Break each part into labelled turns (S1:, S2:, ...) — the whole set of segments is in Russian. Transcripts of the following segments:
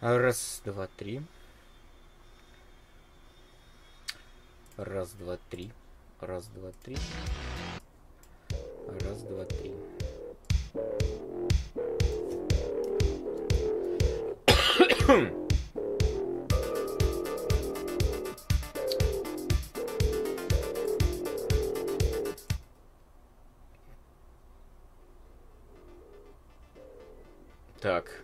S1: Раз, два, три. Раз, два, три. Раз, два, три. Раз, два, три. Так.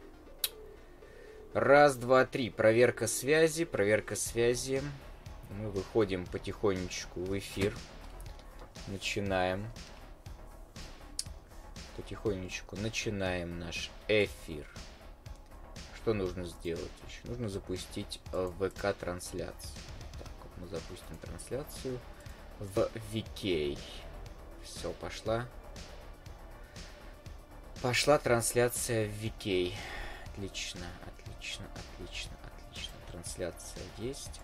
S1: Раз, два, три. Проверка связи, проверка связи. Мы выходим потихонечку в эфир. Начинаем. Потихонечку начинаем наш эфир. Что нужно сделать еще? Нужно запустить ВК-трансляцию. Так, вот мы запустим трансляцию в VK. Все, пошла. Пошла трансляция в VK. Отлично, отлично, отлично, отлично. Трансляция есть.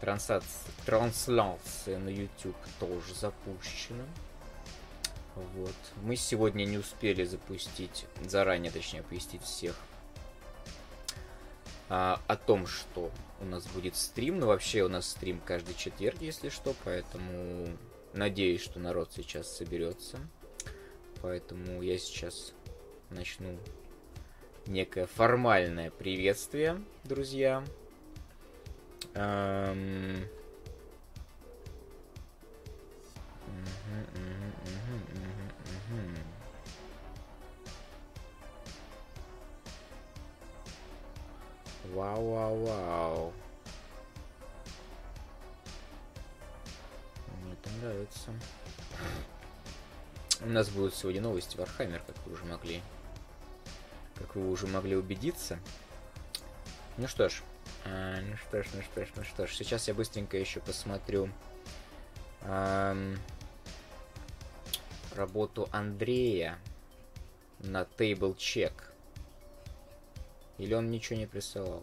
S1: Трансляция, трансляция на YouTube тоже запущена. Вот. Мы сегодня не успели запустить, заранее, точнее, оповестить всех а, о том, что у нас будет стрим. Но вообще у нас стрим каждый четверг, если что, поэтому надеюсь, что народ сейчас соберется. Поэтому я сейчас начну некое формальное приветствие, друзья. Эм... Вау, вау, вау. Мне это нравится. У нас будут сегодня новости Warhammer, как вы уже могли. Как вы уже могли убедиться. Ну что ж. А, ну что ж, ну что ж, ну что ж. Сейчас я быстренько еще посмотрю эм, работу Андрея на Table Check. Или он ничего не присылал?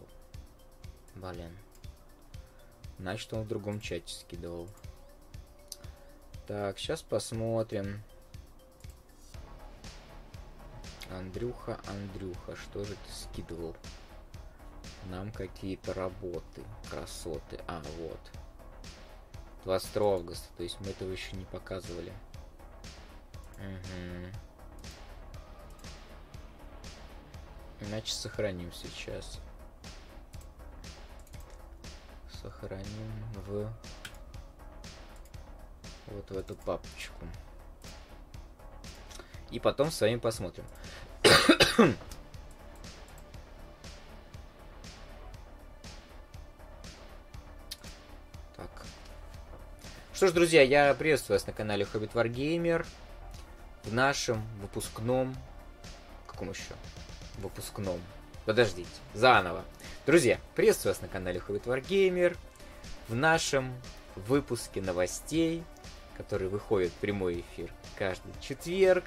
S1: Блин. Значит, он в другом чате скидывал. Так, сейчас посмотрим. Андрюха, Андрюха, что же ты скидывал? Нам какие-то работы, красоты. А, вот. 22 августа, то есть мы этого еще не показывали. Угу. Иначе сохраним сейчас. Сохраним в вот в эту папочку. И потом с вами посмотрим. так. Что ж, друзья, я приветствую вас на канале Hobbit Wargamer. В нашем выпускном... Каком еще? Выпускном. Подождите, заново. Друзья, приветствую вас на канале Hobbit Wargamer. В нашем выпуске новостей, который выходит в прямой эфир каждый четверг,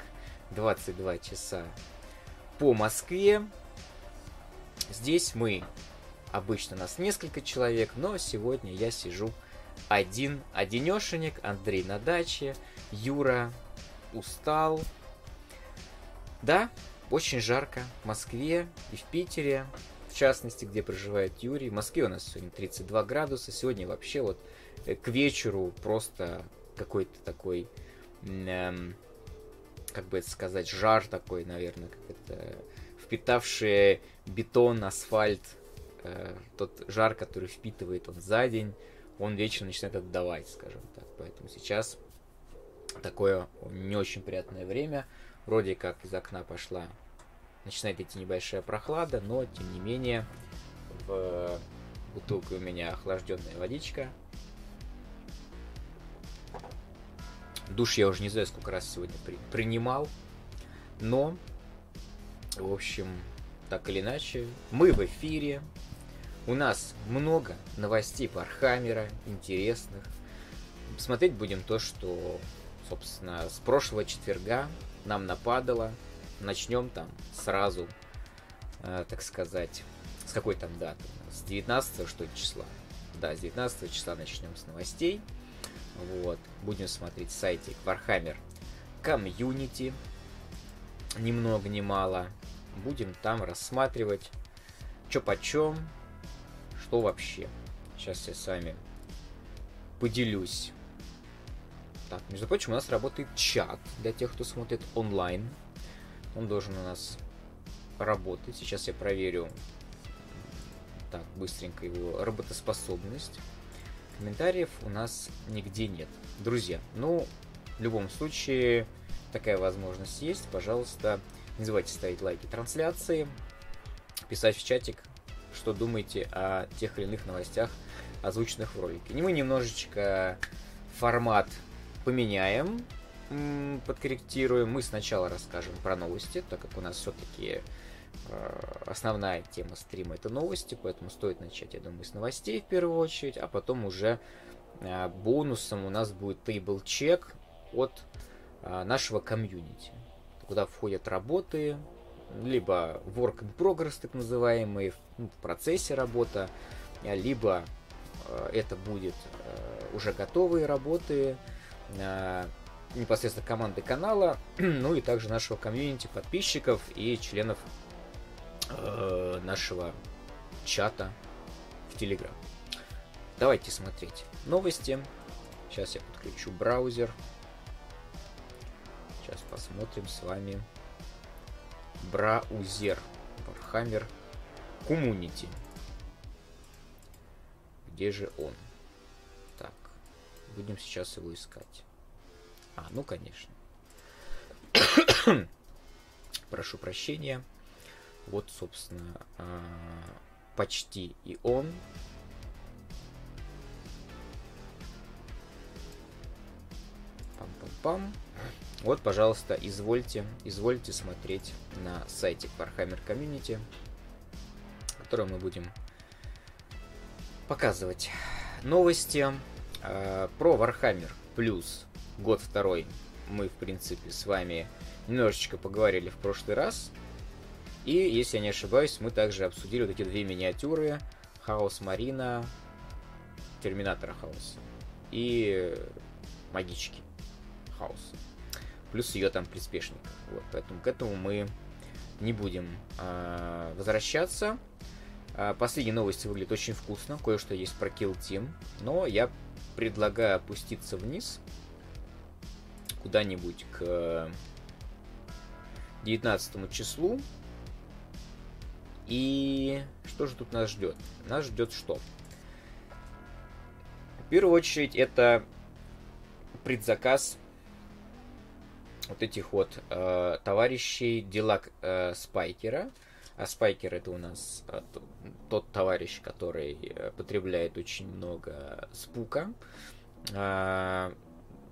S1: 22 часа по Москве. Здесь мы, обычно нас несколько человек, но сегодня я сижу один, одинешенек, Андрей на даче, Юра устал. Да, очень жарко в Москве и в Питере, в частности, где проживает Юрий. В Москве у нас сегодня 32 градуса, сегодня вообще вот э, к вечеру просто какой-то такой эм, как бы это сказать, жар такой, наверное, как это впитавший бетон, асфальт, э, тот жар, который впитывает он за день, он вечером начинает отдавать, скажем так. Поэтому сейчас такое не очень приятное время. Вроде как из окна пошла, начинает идти небольшая прохлада, но тем не менее в бутылке у меня охлажденная водичка, Душ я уже не знаю, сколько раз сегодня при, принимал. Но, в общем, так или иначе, мы в эфире. У нас много новостей по Архамера, интересных. Смотреть будем то, что, собственно, с прошлого четверга нам нападало. Начнем там сразу, э, так сказать, с какой там даты? С 19 что числа? Да, с 19 числа начнем с новостей. Вот. Будем смотреть сайтик Warhammer Community. Ни много ни мало. Будем там рассматривать Чё почем, что вообще. Сейчас я с вами поделюсь. Так, между прочим, у нас работает чат для тех, кто смотрит онлайн. Он должен у нас работать. Сейчас я проверю так быстренько его работоспособность. Комментариев у нас нигде нет. Друзья, ну, в любом случае, такая возможность есть. Пожалуйста, не забывайте ставить лайки трансляции, писать в чатик, что думаете о тех или иных новостях, озвученных в ролике. И мы немножечко формат поменяем, подкорректируем. Мы сначала расскажем про новости, так как у нас все-таки основная тема стрима это новости, поэтому стоит начать, я думаю, с новостей в первую очередь, а потом уже э, бонусом у нас будет table чек от э, нашего комьюнити, куда входят работы, либо work in progress, так называемые, ну, в процессе работа, либо это будет уже готовые работы, непосредственно команды канала, ну и также нашего комьюнити, подписчиков и членов э, нашего чата в Телеграм. Давайте смотреть новости. Сейчас я подключу браузер. Сейчас посмотрим с вами браузер Warhammer Community. Где же он? Так, будем сейчас его искать. А, ну конечно. Прошу прощения. Вот, собственно, а, почти и он. Пам-пам-пам. Вот, пожалуйста, извольте, извольте смотреть на сайте Warhammer Community, который мы будем показывать новости э, про Warhammer Плюс год второй мы, в принципе, с вами немножечко поговорили в прошлый раз. И, если я не ошибаюсь, мы также обсудили вот эти две миниатюры Хаос Марина, Терминатора Хаоса и Магички Хаоса. Плюс ее там приспешник. Вот, поэтому к этому мы не будем э, возвращаться. Э, последние новости выглядят очень вкусно. Кое-что есть про Kill Team. Но я предлагаю опуститься вниз куда-нибудь к 19 числу. И что же тут нас ждет? Нас ждет что? В первую очередь это предзаказ вот этих вот э, товарищей дела э, Спайкера. А Спайкер это у нас э, тот товарищ, который э, потребляет очень много спука. Э,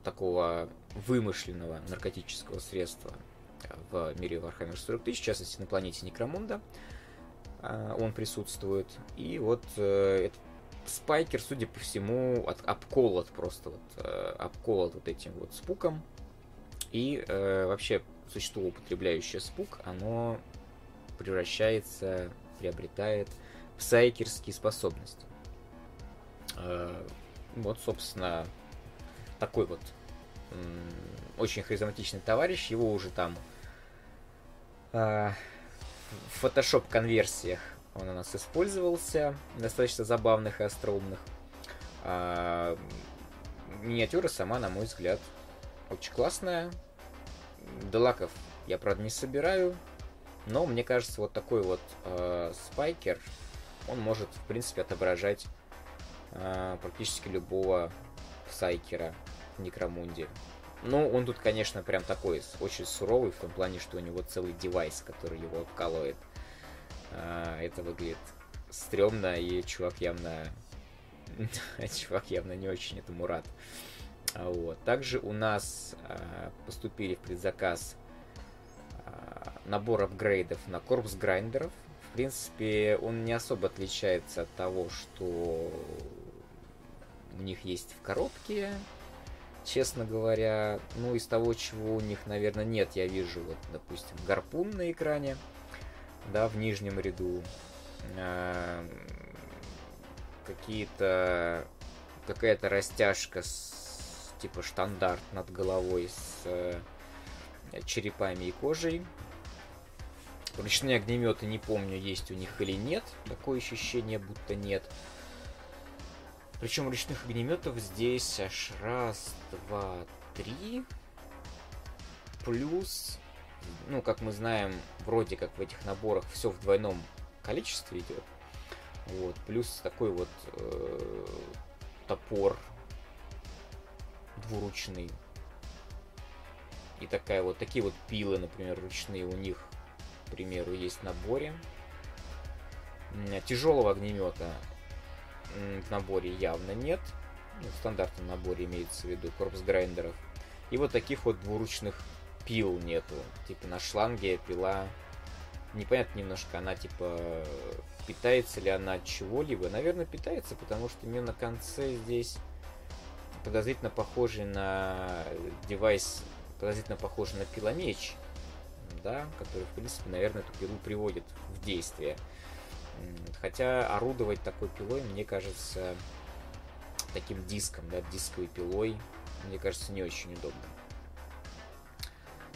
S1: такого вымышленного наркотического средства в мире Warhammer 40 тысяч, в частности на планете Некромунда. А, он присутствует. И вот э, этот Спайкер, судя по всему, от, обколот просто вот, э, обколот вот этим вот спуком. И э, вообще существо, употребляющее спук, оно превращается, приобретает псайкерские способности. Э, вот, собственно, такой вот очень харизматичный товарищ, его уже там э, в фотошоп конверсиях он у нас использовался, достаточно забавных и остроумных. А, миниатюра сама, на мой взгляд, очень классная. Делаков я, правда, не собираю, но мне кажется, вот такой вот э, спайкер, он может, в принципе, отображать э, практически любого сайкера Некромунде. Ну, он тут, конечно, прям такой очень суровый, в том плане, что у него целый девайс, который его обкалывает. А, это выглядит стрёмно, и чувак явно... чувак явно не очень этому рад. А, вот. Также у нас а, поступили в предзаказ набор апгрейдов на корпус грайндеров. В принципе, он не особо отличается от того, что у них есть в коробке честно говоря, ну, из того, чего у них, наверное, нет, я вижу, вот, допустим, гарпун на экране, да, в нижнем ряду, э, какие-то, какая-то растяжка с, типа, штандарт над головой с э, черепами и кожей, Ручные огнеметы не помню, есть у них или нет. Такое ощущение, будто нет. Причем ручных огнеметов здесь аж раз, два, три. Плюс, ну, как мы знаем, вроде как в этих наборах все в двойном количестве идет. Вот. Плюс такой вот э, топор двуручный. И такая вот такие вот пилы, например, ручные у них, к примеру, есть в наборе. Тяжелого огнемета в наборе явно нет. Ну, в стандартном наборе имеется в виду корпус грайндеров. И вот таких вот двуручных пил нету. Типа на шланге пила непонятно немножко, она типа питается ли она от чего-либо. Наверное, питается, потому что у нее на конце здесь подозрительно похожий на девайс, подозрительно похожий на пиломеч, да, который, в принципе, наверное, эту пилу приводит в действие. Хотя орудовать такой пилой, мне кажется, таким диском, да, дисковой пилой, мне кажется, не очень удобно.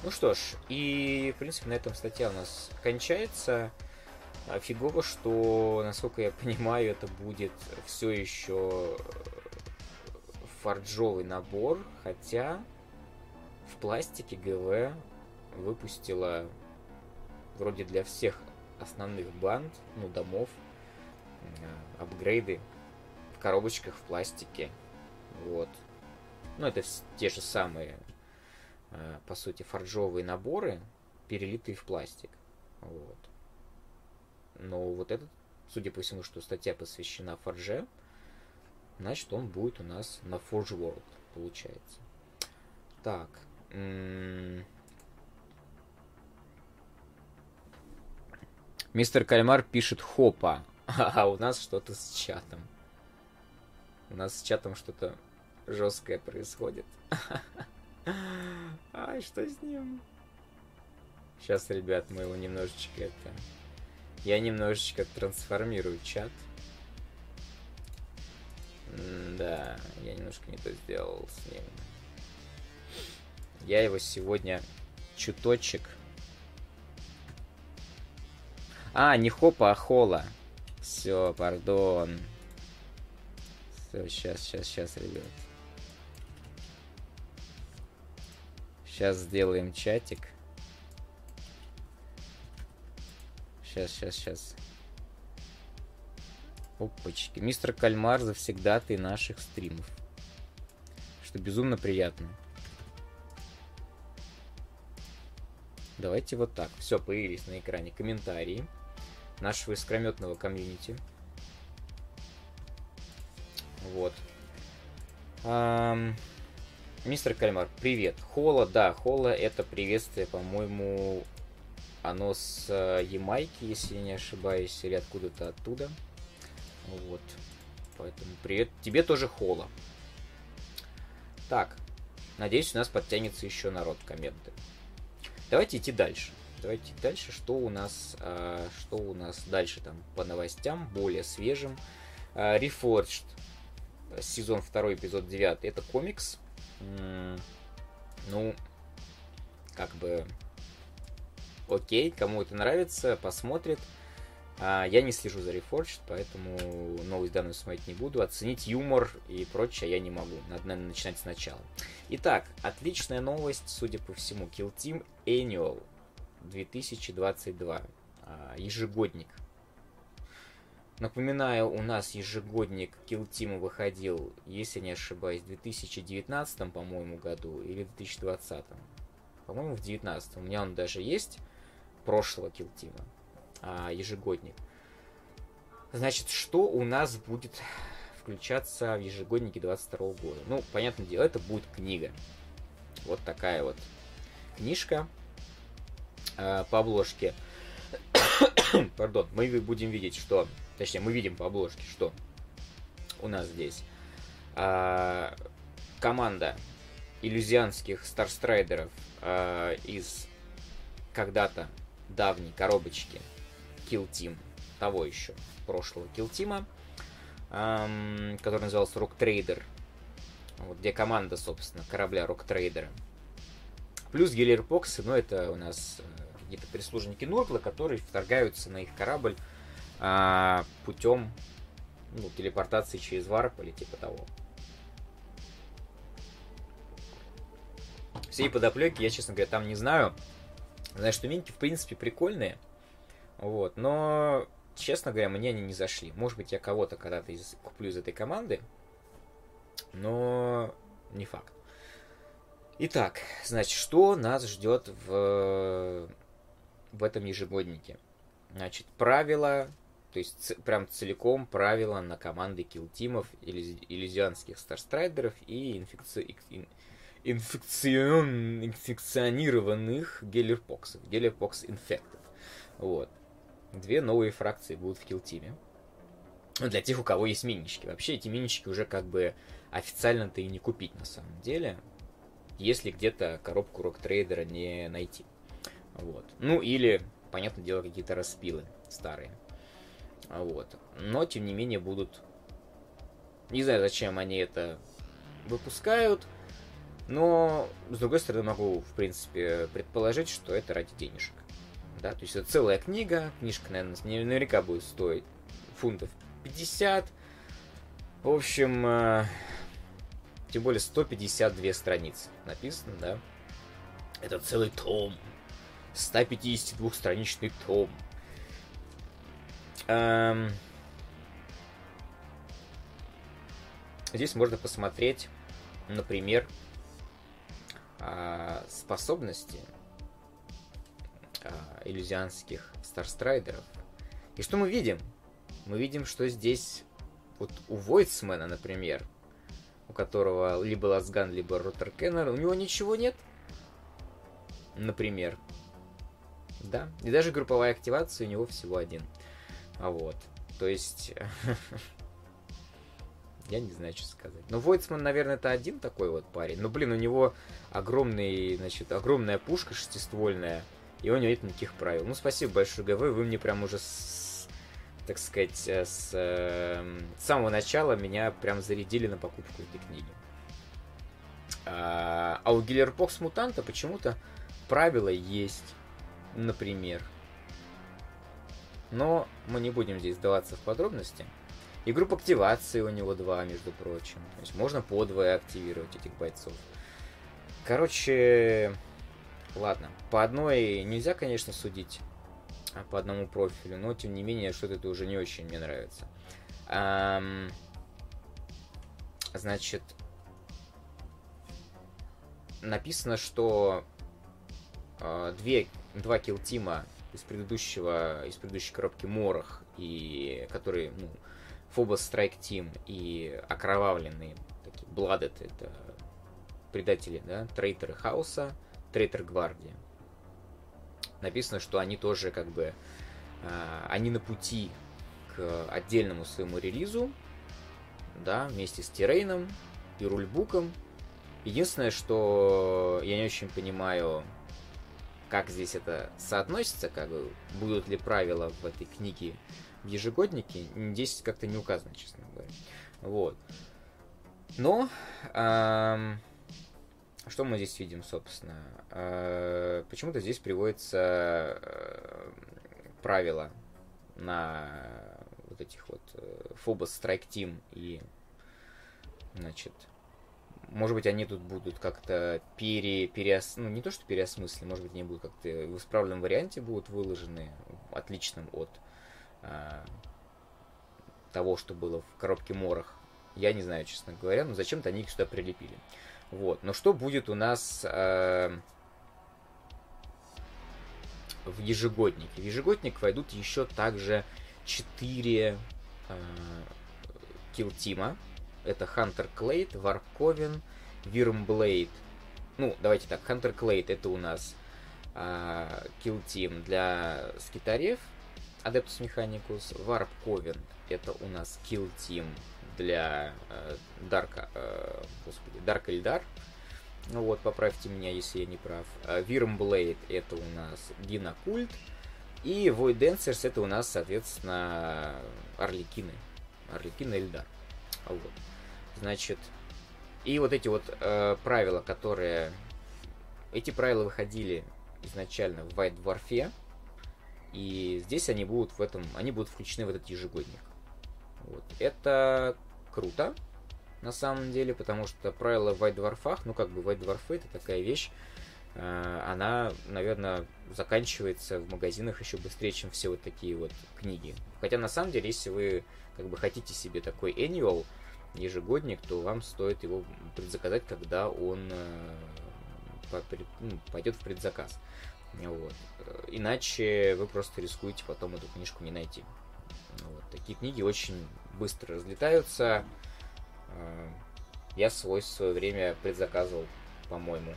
S1: Ну что ж, и, в принципе, на этом статья у нас кончается. А фигово, что, насколько я понимаю, это будет все еще фарджовый набор, хотя в пластике ГВ выпустила вроде для всех основных банд, ну, домов, э, апгрейды в коробочках в пластике. Вот. Ну, это те же самые, э, по сути, фарджовые наборы, перелитые в пластик. Вот. Но вот этот, судя по всему, что статья посвящена фарже, значит, он будет у нас на Forge World, получается. Так. Мистер Кальмар пишет хопа. А у нас что-то с чатом. У нас с чатом что-то жесткое происходит. Ай, что с ним? Сейчас, ребят, мы его немножечко это... Я немножечко трансформирую чат. Да, я немножко не то сделал с ним. Я его сегодня чуточек а, не хопа, а хола. Все, пардон. Все, сейчас, сейчас, сейчас, ребят. Сейчас сделаем чатик. Сейчас, сейчас, сейчас. Опачки. Мистер Кальмар завсегда ты наших стримов. Что безумно приятно. Давайте вот так. Все, появились на экране комментарии нашего искрометного комьюнити. Вот. Ам... Мистер Кальмар, привет. Хола, да, Хола это приветствие, по-моему, оно с э, Ямайки, если не ошибаюсь, или откуда-то оттуда. Вот. Поэтому привет. Тебе тоже Хола. Так. Надеюсь, у нас подтянется еще народ комменты. Давайте идти дальше. Давайте дальше, что у нас, э, что у нас дальше там по новостям, более свежим. Э, Reforged, сезон 2, эпизод 9, это комикс. Ну, как бы, окей, кому это нравится, посмотрит. А, я не слежу за Reforged, поэтому новость данную смотреть не буду. Оценить юмор и прочее я не могу. Надо, наверное, начинать сначала. Итак, отличная новость, судя по всему. Kill Team Annual 2022. А, ежегодник. Напоминаю, у нас ежегодник Kill Team выходил, если не ошибаюсь, в 2019, по-моему, году или в 2020. По-моему, в 2019. У меня он даже есть, прошлого Kill Team, а, ежегодник. Значит, что у нас будет включаться в ежегоднике 22 года? Ну, понятное дело, это будет книга. Вот такая вот книжка э, по обложке, пардон, мы будем видеть, что, точнее, мы видим по обложке, что у нас здесь. Э, команда иллюзианских старстрайдеров э, из когда-то давней коробочки Kill Team, того еще прошлого Kill Team, эм, который назывался Rock Trader, вот, где команда, собственно, корабля Rock Trader. Плюс Геллер Поксы, но это у нас какие-то прислужники Нургла, которые вторгаются на их корабль а, путем ну, телепортации через варп или типа того. Всей подоплеки я, честно говоря, там не знаю. Знаю, что минки, в принципе, прикольные. Вот, но, честно говоря, мне они не зашли. Может быть, я кого-то когда-то из, куплю из этой команды, но не факт. Итак, значит, что нас ждет в, в этом ежегоднике? Значит, правила, то есть ц, прям целиком правила на команды килтимов, иллюзианских старстрайдеров и инфекци... инфекцион... инфекционированных Gellerpox ов, Gellerpox Infected ов. Вот. Две новые фракции будут в Kill Team е. Для тех, у кого есть минички. Вообще эти минички уже как бы официально-то и не купить на самом деле если где-то коробку Rogue Trader а не найти. Вот. Ну, или, понятное дело, какие-то распилы старые. Вот. Но, тем не менее, будут... Не знаю, зачем они это выпускают, но, с другой стороны, могу, в принципе, предположить, что это ради денежек. Да, то есть это целая книга, книжка, наверное, наверняка будет стоить фунтов 50. В общем, э, тем более 152 страницы написано, да. Это целый том. 152-страничный том. Эм... Здесь можно посмотреть, например, а, способности а, иллюзианских старстрайдеров. И что мы видим? Мы видим, что здесь вот у Войцмена, например, у которого либо Ласган, либо Ротер Кеннер, у него ничего нет. Например. Да. И даже групповая активация у него всего один. А вот. То есть... Я не знаю, что сказать. Но Войцман, наверное, это один такой вот парень. Но, блин, у него огромный, значит, огромная пушка шестиствольная, и у него нет никаких правил. Ну, спасибо большое, ГВ, вы мне прям уже так сказать, э, с, э, с самого начала меня прям зарядили на покупку этой книги. А, а у Гиллербокс Мутанта почему-то правила есть, например. Но мы не будем здесь сдаваться в подробности. И групп активации у него два, между прочим. То есть можно по двое активировать этих бойцов. Короче, ладно. По одной нельзя, конечно, судить а, по одному профилю, но тем не менее что-то это уже не очень мне нравится. Эм, значит, написано, что э, две, два килтима из предыдущего, из предыдущей коробки Морох, и которые, ну, Фобос Страйк Тим и окровавленные, такие, Бладет, это предатели, да, трейтеры Хаоса, трейтер Гвардия написано, что они тоже как бы э, они на пути к отдельному своему релизу, да, вместе с Тирейном и рульбуком. Единственное, что я не очень понимаю, как здесь это соотносится, как бы будут ли правила в этой книге в ежегоднике, здесь как-то не указано, честно говоря. Вот. Но эм, что мы здесь видим, собственно? Э, почему-то здесь приводится э, правило на вот этих вот Phobos Strike Team и значит может быть, они тут будут как-то пере, переос... ну, не то, что переосмыслены, может быть, они будут как-то в исправленном варианте будут выложены, отличным от э, того, что было в коробке Морах. Я не знаю, честно говоря, но зачем-то они их сюда прилепили. Вот. Но что будет у нас э, в ежегоднике? В ежегодник войдут еще также 4 э, Kill Team а. Это Hunter Clade, Warpcoven, Wyrmblade. Ну, давайте так, Hunter Clade это у нас э, Kill Team для скитарев, Adeptus Mechanicus, Warpcoven это у нас Kill Team для э, Дарка, э, господи, Дарк Эльдар. Ну вот, поправьте меня, если я не прав. Вирмблейд э, это у нас Динокульт. И Void Dancers это у нас, соответственно, Орликины. Орликины Эльдар. Вот. Значит, и вот эти вот э, правила, которые... Эти правила выходили изначально в White Dwarf, и здесь они будут в этом, они будут включены в этот ежегодник. Вот. Это круто, на самом деле, потому что правила в White Dwarf, ну как бы White Dwarf это такая вещь, э, она, наверное, заканчивается в магазинах еще быстрее, чем все вот такие вот книги. Хотя на самом деле, если вы как бы хотите себе такой annual, ежегодник, то вам стоит его предзаказать, когда он э, ну, пойдет в предзаказ. Вот. Иначе вы просто рискуете потом эту книжку не найти. Вот. Такие книги очень быстро разлетаются. Э, я свой в свое время предзаказывал, по-моему.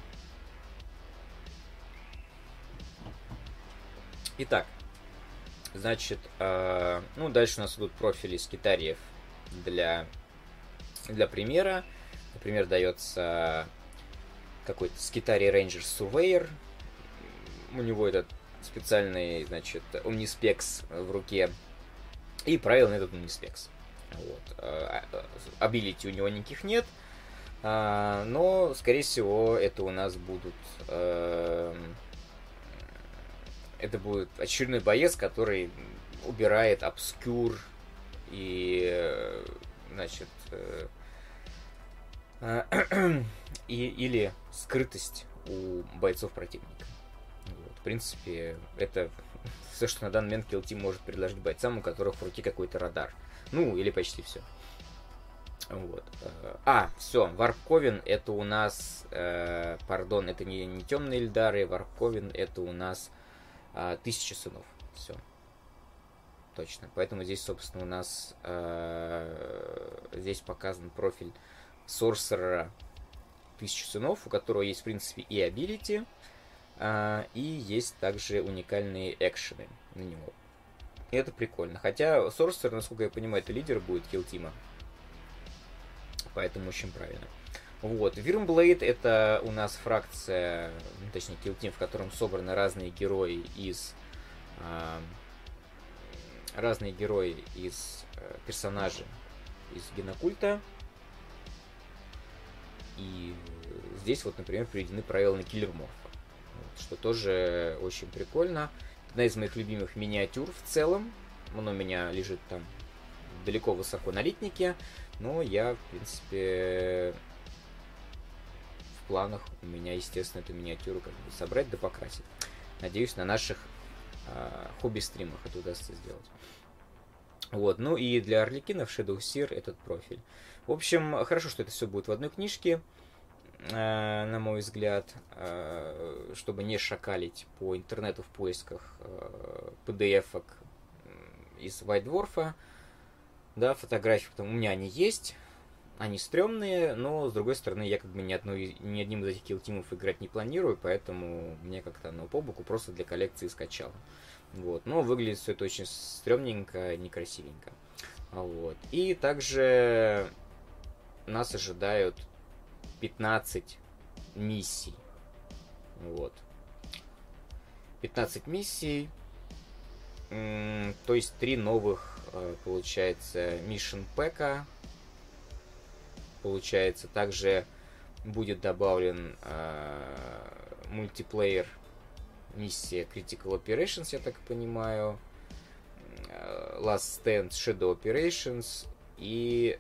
S1: Итак, значит, э, ну дальше у нас идут профили скитариев для для примера, например, дается какой-то Skitari Ranger Surveyor. У него этот специальный, значит, Omnispec в руке. И правил на этот Omnispec. Вот. Абилити у него никаких нет. А, но, скорее всего, это у нас будут... Эм, это будет очередной боец, который убирает обскюр и э, значит, э, и, или скрытость у бойцов противника. Вот. В принципе, это все, что на данный момент Kill Team может предложить бойцам, у которых в руке какой-то радар. Ну, или почти все. Вот. А, все, Варковин это у нас, э, пардон, это не, не темные Эльдары, Варковин это у нас э, Тысяча сынов. Все. Точно. Поэтому здесь, собственно, у нас э, здесь показан профиль сорсера тысячи сынов, у которого есть, в принципе, и абилити, э, и есть также уникальные экшены на него. И это прикольно. Хотя сорсер, насколько я понимаю, это лидер будет килтима. Поэтому очень правильно. Вот. Вирмблейд это у нас фракция, ну, точнее, килтим, в котором собраны разные герои из э, разные герои из э, персонажей из генокульта. И здесь вот, например, приведены правила на киллерморфа. Вот, что тоже очень прикольно. Одна из моих любимых миниатюр в целом. Оно у меня лежит там далеко высоко на литнике. Но я, в принципе, в планах у меня, естественно, эту миниатюру как бы собрать да покрасить. Надеюсь, на наших хобби-стримах это удастся сделать. Вот, ну и для Орликина в Shadow Seer этот профиль. В общем, хорошо, что это все будет в одной книжке, э, на мой взгляд, э, чтобы не шакалить по интернету в поисках PDF-ок из White Dwarf. Да, фотографии, потому у меня они есть, они стрёмные, но, с другой стороны, я как бы ни, одной, ни одним из этих килтимов играть не планирую, поэтому мне как-то оно по боку просто для коллекции скачал. Вот. Но выглядит все это очень стрёмненько, некрасивенько. Вот. И также нас ожидают 15 миссий. Вот. 15 миссий. То есть три новых, э, получается, Mission Pack. Получается, также будет добавлен э, мультиплеер миссия Critical Operations, я так понимаю, э, Last Stand Shadow Operations и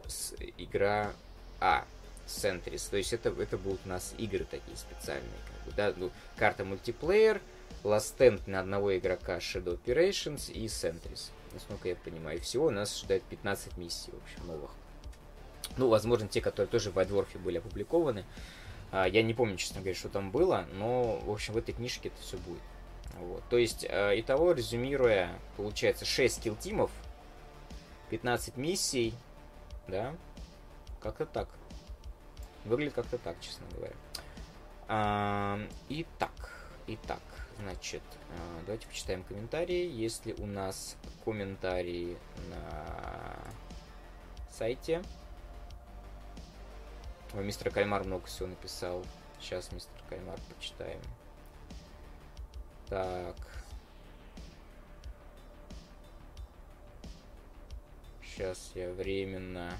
S1: игра А, Sentries. То есть это, это будут у нас игры такие специальные. Как бы, да? ну, карта мультиплеер, Last Stand на одного игрока Shadow Operations и Sentries. Насколько я понимаю. всего нас ждает 15 миссий, в общем, новых. Ну, возможно, те, которые тоже в Adworf были опубликованы. А, я не помню, честно говоря, что там было, но, в общем, в этой книжке это все будет. Вот. То есть, э, итого, резюмируя, получается 6 килтимов, 15 миссий, да, как-то так. Выглядит как-то так, честно говоря. А, итак, итак, значит, э, давайте почитаем комментарии. Если у нас комментарии на сайте, Ой, мистер Кальмар много всего написал. Сейчас мистер Кальмар почитаем. Так. Сейчас я временно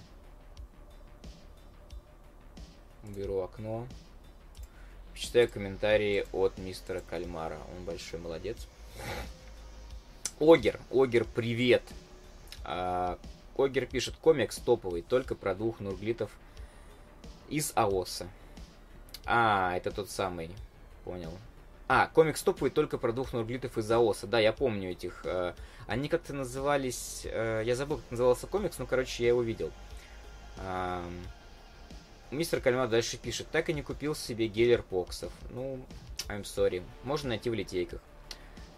S1: уберу окно. читаю комментарии от мистера Кальмара. Он большой молодец. Огер, Огер, привет. А, Огер пишет, комикс топовый, только про двух нурглитов из АОСа. А, это тот самый. Понял. А, комикс топовый только про двух нурглитов из АОСа. Да, я помню этих. Э, они как-то назывались... Э, я забыл, как назывался комикс, но, короче, я его видел. Э, мистер Кальмар дальше пишет. Так и не купил себе гелер поксов. Ну, I'm sorry. Можно найти в литейках.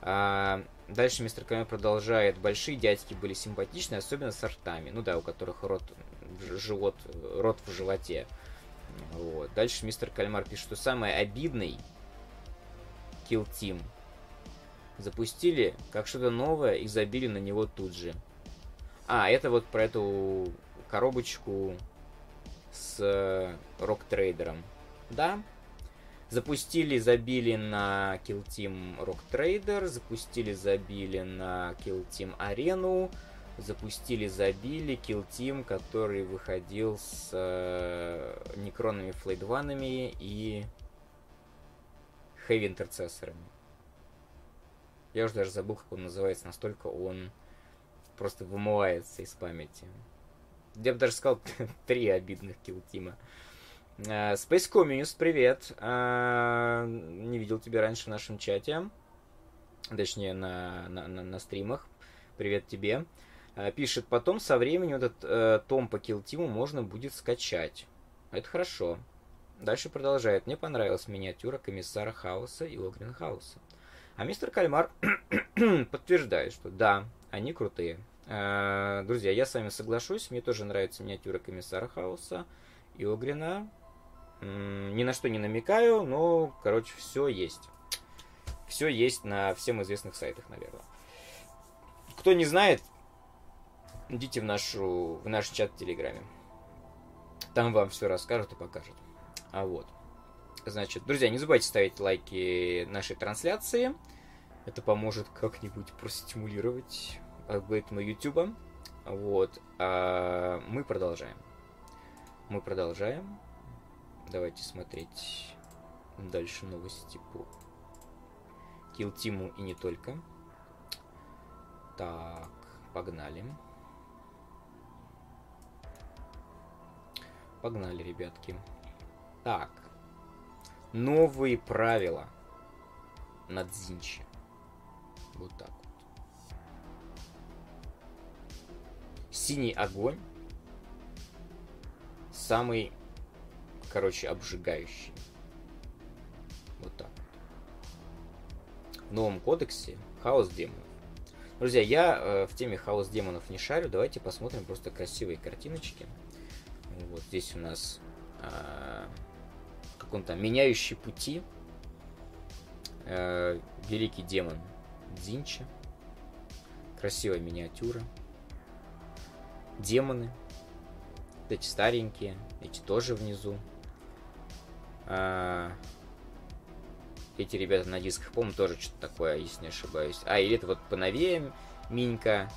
S1: А, дальше мистер Кальмар продолжает. Большие дядьки были симпатичны, особенно с ртами. Ну да, у которых рот, живот, рот в животе. Вот. Дальше мистер Кальмар пишет, что самое обидный Kill Team запустили как что-то новое и забили на него тут же. А, это вот про эту коробочку с рок-трейдером. Да. Запустили, забили на Kill Team Rock Trader, запустили, забили на Kill Team Арену, запустили, забили Kill Team, который выходил с э, некронными флейдванами и хэви интерцессорами. Я уже даже забыл, как он называется, настолько он просто вымывается из памяти. Я бы даже сказал три обидных килтима. Uh, Space Communist, привет. Uh, не видел тебя раньше в нашем чате. Точнее, на, на, на, на стримах. Привет тебе. Uh, пишет, потом со временем этот uh, том по килтиму можно будет скачать. Это хорошо. Дальше продолжает. Мне понравилась миниатюра комиссара Хауса и Огрин Хауса. А мистер Кальмар подтверждает, что да, они крутые. Э, друзья, я с вами соглашусь. Мне тоже нравится миниатюра комиссара Хауса и Огрина. Ни на что не намекаю, но, короче, все есть. Все есть на всем известных сайтах, наверное. Кто не знает, идите в, нашу, в наш чат в Телеграме. Там вам все расскажут и покажут. А вот. Значит, друзья, не забывайте ставить лайки нашей трансляции. Это поможет как-нибудь простимулировать алгоритмы YouTube. Вот. А мы продолжаем. Мы продолжаем. Давайте смотреть дальше новости по Team и не только. Так, погнали. Погнали, ребятки. Так. Новые правила на Дзинче. Вот так вот. Синий огонь. Самый, короче, обжигающий. Вот так вот. В новом кодексе хаос демонов. Друзья, я э, в теме хаос демонов не шарю. Давайте посмотрим просто красивые картиночки. Вот здесь у нас э, как он там, меняющий пути. Э, великий демон Дзинча. Красивая миниатюра. Демоны. Эти старенькие. Эти тоже внизу. А, эти ребята на дисках, помню, тоже что-то такое, если не ошибаюсь. А, или это вот поновее Минька.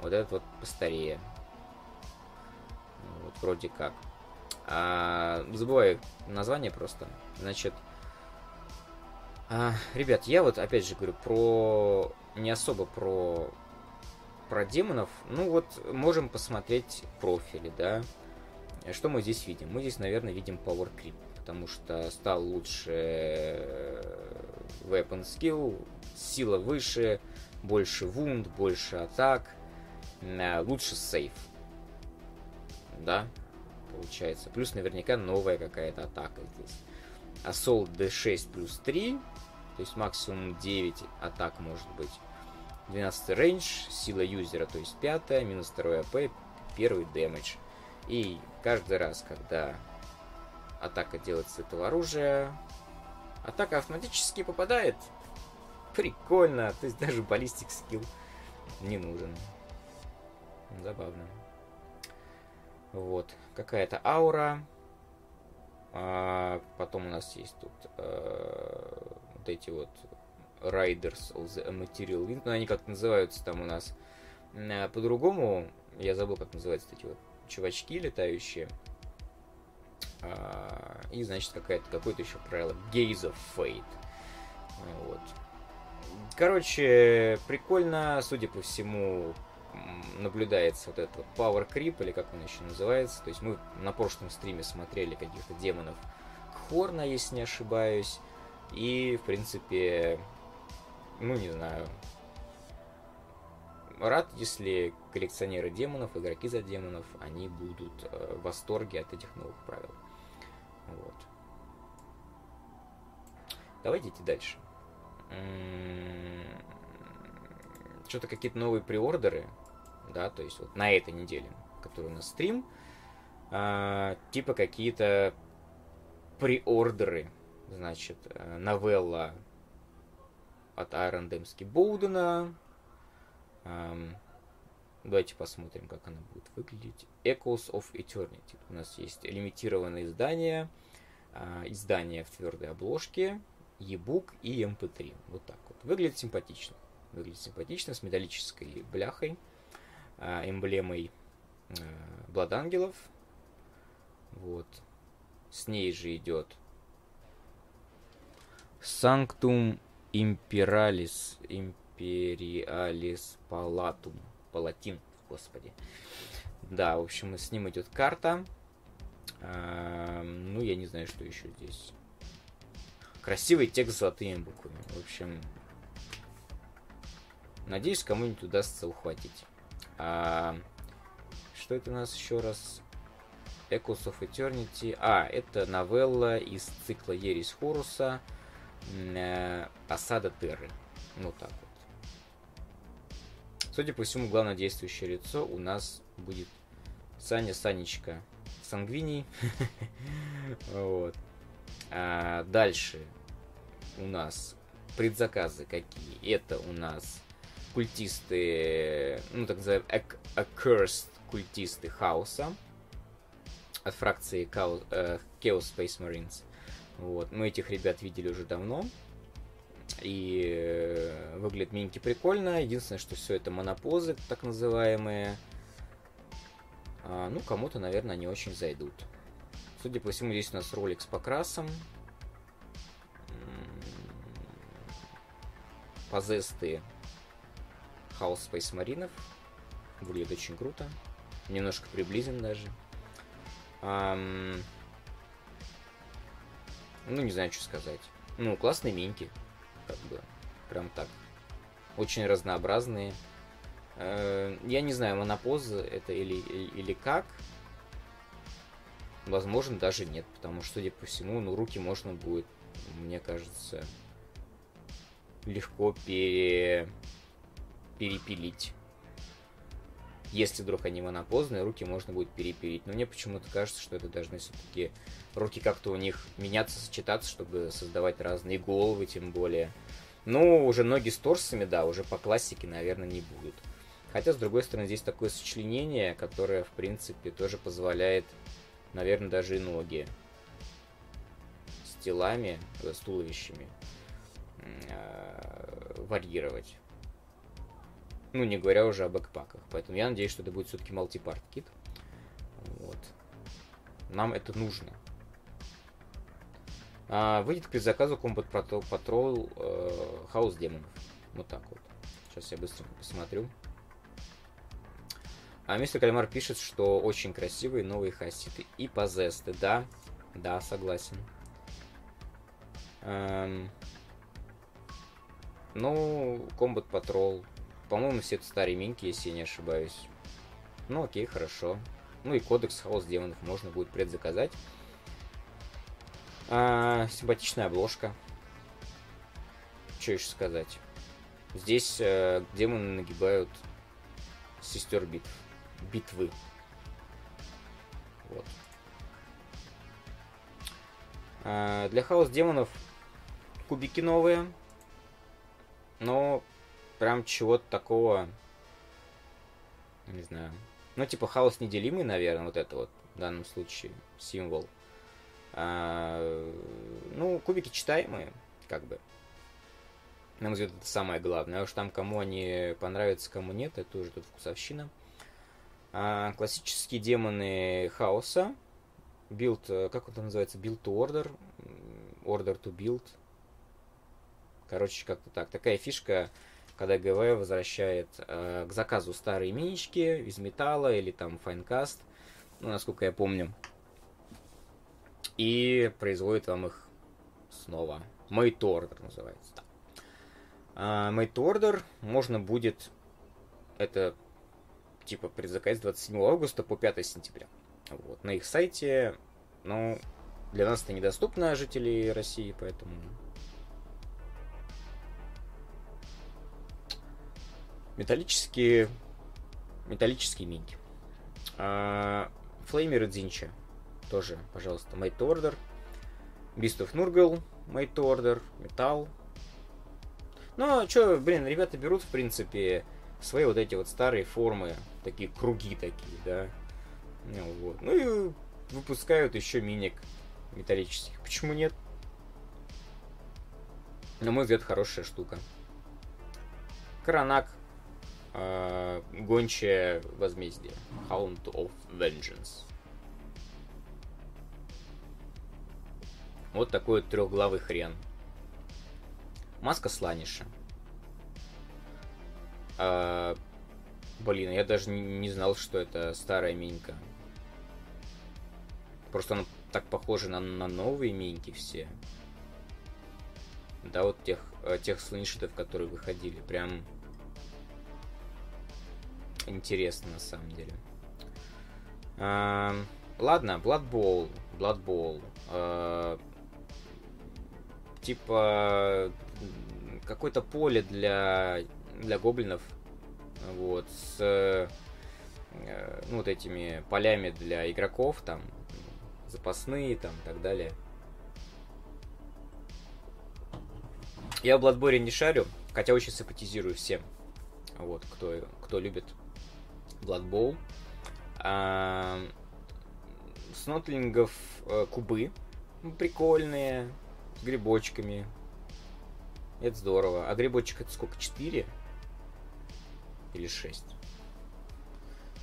S1: Вот этот вот постарее. Вроде как. А, забываю название просто. Значит, а, ребят, я вот опять же говорю про не особо про про демонов. Ну вот можем посмотреть профили, да. Что мы здесь видим? Мы здесь, наверное, видим Power Creep, потому что стал лучше э, Weapon Skill, сила выше, больше wound, больше атак, э, лучше save. Да, получается. Плюс наверняка новая какая-то атака здесь. Assault D6 плюс 3, то есть максимум 9 атак может быть. 12 range, сила юзера, то есть 5, минус 2 AP, первый damage. И каждый раз, когда атака делается с этого оружия, атака автоматически попадает. Прикольно, то есть даже баллистик скилл не нужен. Забавно. Вот, какая-то аура. А потом у нас есть тут э, вот эти вот Riders of the Material Wind. Ну, они как называются там у нас э, по-другому. Я забыл, как называются эти вот чувачки летающие. А, и, значит, какая-то, какое-то еще правило. Gaze of Fate. Вот. Короче, прикольно, судя по всему, наблюдается вот этот Power Creep, или как он еще называется. То есть мы на прошлом стриме смотрели каких-то демонов Хорна, если не ошибаюсь. И, в принципе, ну, не знаю, рад, если коллекционеры демонов, игроки за демонов, они будут э, в восторге от этих новых правил. Вот. Давайте идти дальше. Что-то какие-то новые приордеры, да, то есть вот на этой неделе, который у нас стрим, а, типа какие-то приордеры, значит, э, новелла от Айрон Демски Боудена, Um, давайте посмотрим, как она будет выглядеть. Echoes of Eternity. У нас есть лимитированное издание, uh, издание в твердой обложке, e-book и mp3. Вот так вот. Выглядит симпатично. Выглядит симпатично, с металлической бляхой, эмблемой uh, Бладангелов. Вот. С ней же идет Sanctum Imperalis, Imperialis Palatum. Палатин, господи. Да, в общем, с ним идет карта. А, ну, я не знаю, что еще здесь. Красивый текст с золотыми буквами. В общем, надеюсь, кому-нибудь удастся ухватить. А, что это у нас еще раз? Echoes of Eternity. А, это новелла из цикла Ересь Хоруса э, Осада Терры. Ну так вот. Судя по всему, главное действующее лицо у нас будет Саня Санечка Сангвиний. вот. А дальше у нас предзаказы какие? Это у нас культисты, ну так называемые accursed культисты хаоса от фракции э, Chaos Space Marines. Вот. Мы этих ребят видели уже давно. И э, выглядит миньки прикольно. Единственное, что все это монопозы, так называемые. А, ну, кому-то, наверное, не очень зайдут. Судя по всему, здесь у нас ролик с покрасом. Позесты Хаус Space Маринов. Выглядит очень круто. Немножко приблизен даже. Ам... Ну, не знаю, что сказать. Ну, классные миньки как бы. Прям так. Очень разнообразные. Э, я не знаю, монопозы это или, или как. Возможно, даже нет, потому что, судя по всему, ну, руки можно будет, мне кажется, легко пере... перепилить. Если вдруг они монопозные, руки можно будет перепилить. Но мне почему-то кажется, что это должны все-таки руки как-то у них меняться, сочетаться, чтобы создавать разные головы, тем более. Ну, уже ноги с торсами, да, уже по классике, наверное, не будут. Хотя, с другой стороны, здесь такое сочленение, которое, в принципе, тоже позволяет, наверное, даже и ноги с телами, э, с туловищами э, варьировать. Ну, не говоря уже о бэкпаках. Поэтому я надеюсь, что это будет все-таки мультипарт кит. Вот. Нам это нужно. А, выйдет к предзаказу Combat Patrol, Patrol э, Хаус Демонов. Вот так вот. Сейчас я быстро посмотрю. А мистер Кальмар пишет, что очень красивые новые хаситы и позесты. Да, да, согласен. Эм... Ну, Combat Patrol по-моему, все это старенькие, если я не ошибаюсь. Ну, окей, хорошо. Ну и кодекс Хаос Демонов можно будет предзаказать. А, симпатичная обложка. Что еще сказать? Здесь э, демоны нагибают сестер битв. Битвы. Вот. А, для хаос демонов кубики новые. Но прям чего-то такого, не знаю. Ну, типа хаос неделимый, наверное, вот это вот в данном случае символ. А, ну, кубики читаемые, как бы. На мой взгляд, это самое главное. А уж там, кому они понравятся, кому нет, это уже тут вкусовщина. А, классические демоны хаоса. Build, э, как он там называется? Build to order. Order to build. Короче, как-то так. Такая фишка, когда ГВ возвращает э, к заказу старые минички из металла или там файнкаст, ну, насколько я помню, и производит вам их снова. Made order называется. Да. А, можно будет это типа предзаказать 27 августа по 5 сентября. Вот. На их сайте, ну, для нас это недоступно, жителей России, поэтому металлические металлические минки. А, Флеймер Дзинча тоже, пожалуйста, Made to Order. Beast of Nurgle, Made to Order, Металл. Ну, что, блин, ребята берут, в принципе, свои вот эти вот старые формы, такие круги такие, да. Ну, вот. ну и выпускают еще миник металлических. Почему нет? На мой взгляд, хорошая штука. Коронак. Э, гончая возмездие. Hound of Vengeance. Вот такой вот трехглавый хрен. Маска сланиша. А, блин, я даже не, не знал, что это старая минька. Просто она так похожа на, на новые миньки все. Да, вот тех, э, тех сланишитов, которые выходили. Прям интересно на самом деле. А, ладно, Blood Bowl. Blood Bowl. А, типа какое-то поле для, для гоблинов. Вот, с э, ну, вот этими полями для игроков, там, запасные, там, и так далее. Я в Bloodborne не шарю, хотя очень симпатизирую всем, вот, кто, кто любит Blood Bowl. А, снотлингов э, кубы прикольные, с грибочками. Это здорово. А грибочек это сколько? 4? Или 6?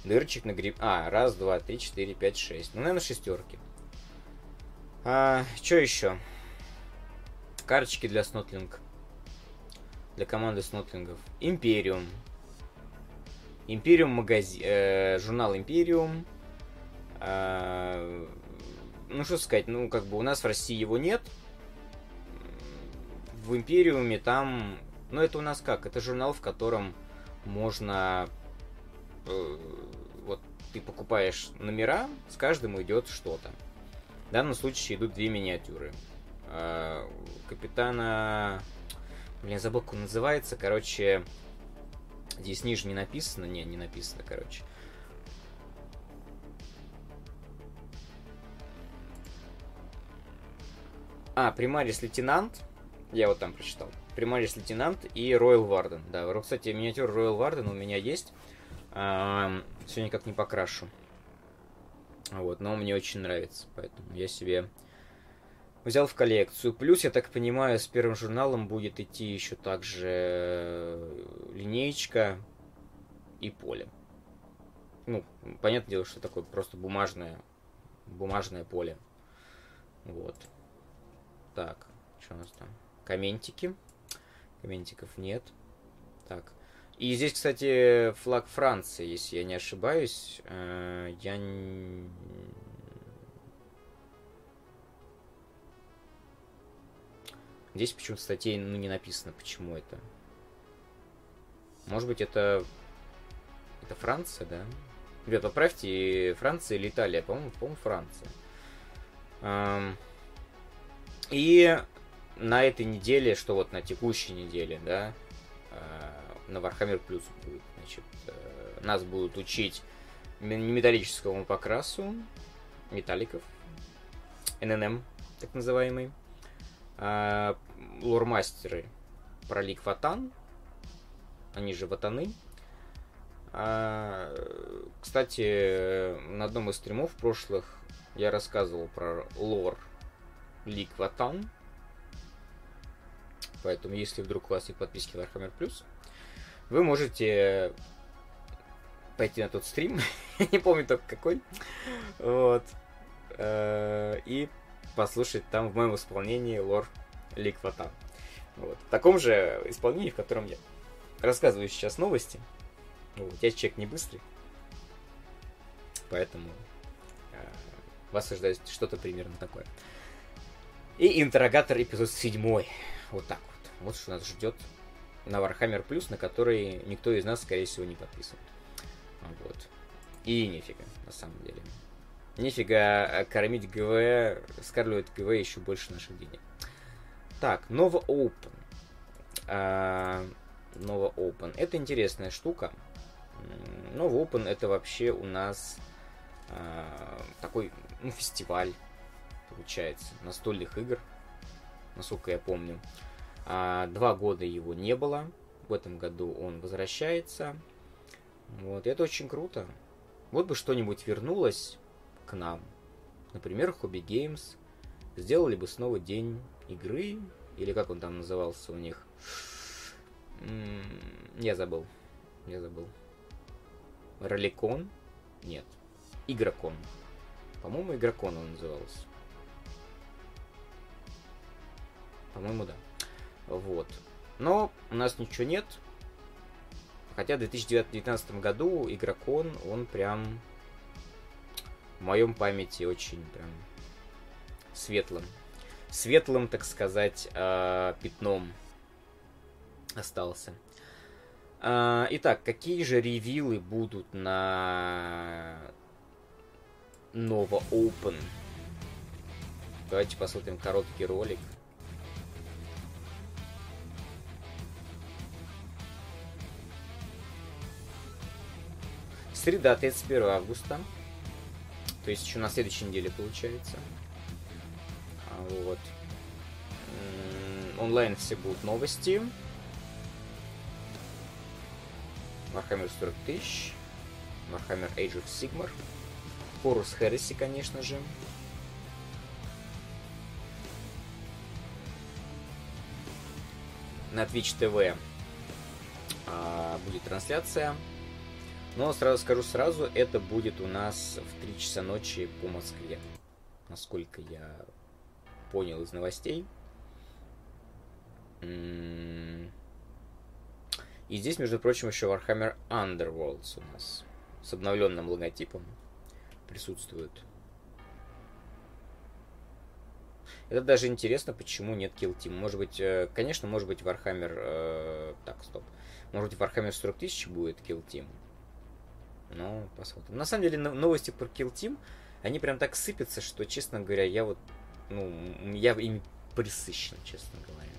S1: Дырочек на гриб... А, раз, два, три, четыре, пять, шесть. Ну, наверное, шестерки. А, что еще? Карточки для снотлинг. Для команды снотлингов. Империум. Империум магазин... Э, журнал Империум. Э, ну, что сказать, ну, как бы у нас в России его нет в Империуме там... Ну, это у нас как? Это журнал, в котором можно... Э, вот ты покупаешь номера, с каждым идет что-то. В данном случае идут две миниатюры. Э, капитана... Блин, забыл, как он называется. Короче, здесь ниже не написано. Не, не написано, короче. А, примарис лейтенант. Я вот там прочитал. Примарис лейтенант и Роyal Варден. Да, кстати, миниатюр Роyal Варден у меня есть. Все никак не покрашу. Вот, но мне очень нравится, поэтому я себе взял в коллекцию. Плюс, я так понимаю, с первым журналом будет идти еще также линеечка и поле. Ну, понятное дело, что такое просто бумажное, бумажное поле. Вот. Так, что у нас там? комментики. Комментиков нет. Так. И здесь, кстати, флаг Франции, если я не ошибаюсь. Э, я... Здесь почему-то статей ну, не написано, почему это. Может быть, это... Это Франция, да? Ребят, поправьте, Франция или Италия? По-моему, по-моему, Франция. Эм... И на этой неделе, что вот на текущей неделе, да, э, на Warhammer Plus будет, значит, э, нас будут учить металлическому покрасу, металликов, ННМ, так называемый, э, лормастеры про лик Ватан, они же Ватаны. Кстати, на одном из стримов прошлых я рассказывал про лор Лик Ватан, Поэтому, если вдруг у вас нет подписки Warhammer Plus, вы можете пойти на тот стрим. не помню только какой. Вот. э, и послушать там в моем исполнении лор Ликвата. Вот. В таком же исполнении, в котором я рассказываю сейчас новости. Вот. Я человек не быстрый. Поэтому э, вас ожидает что-то примерно такое. И интеррогатор эпизод 7. Вот так вот. Вот что нас ждет на Warhammer Plus, на который никто из нас, скорее всего, не подписан. Вот. И нифига, на самом деле. Нифига э, кормить ГВ, скармливать ГВ еще больше наших денег. Так, Nova Open. А, Nova Open. Это интересная штука. Nova Open это вообще у нас а, такой ну, фестиваль, получается, настольных игр, насколько я помню. А, два года его не было. В этом году он возвращается. Вот, это очень круто. Вот бы что-нибудь вернулось к нам. Например, Hobby Games. Сделали бы снова день игры. Или как он там назывался у них. Я забыл. Я забыл. Роликон? Нет. Игрокон. По-моему, Игрокон он назывался. По-моему, да. Вот. Но у нас ничего нет. Хотя в 2019 году Игрокон, он прям в моем памяти очень прям светлым. Светлым, так сказать, э, пятном остался. Э, итак, какие же ревилы будут на Nova Open? Давайте посмотрим короткий ролик. Среда, 31 августа. То есть еще на следующей неделе получается. Вот. Онлайн все будут новости. Warhammer 40 тысяч. Warhammer Age of Sigmar. Horus Heresy, конечно же. На Twitch TV а, будет трансляция. Но сразу скажу сразу, это будет у нас в 3 часа ночи по Москве. Насколько я понял из новостей. И здесь, между прочим, еще Warhammer Underworlds у нас с обновленным логотипом присутствует. Это даже интересно, почему нет Kill Team. Может быть, э, конечно, может быть Warhammer... Э, так, стоп. Может быть Warhammer 40 тысяч будет Kill Team. Ну, посмотрим. На самом деле, новости про Kill Team, они прям так сыпятся, что, честно говоря, я вот, ну, я ими присыщен, честно говоря.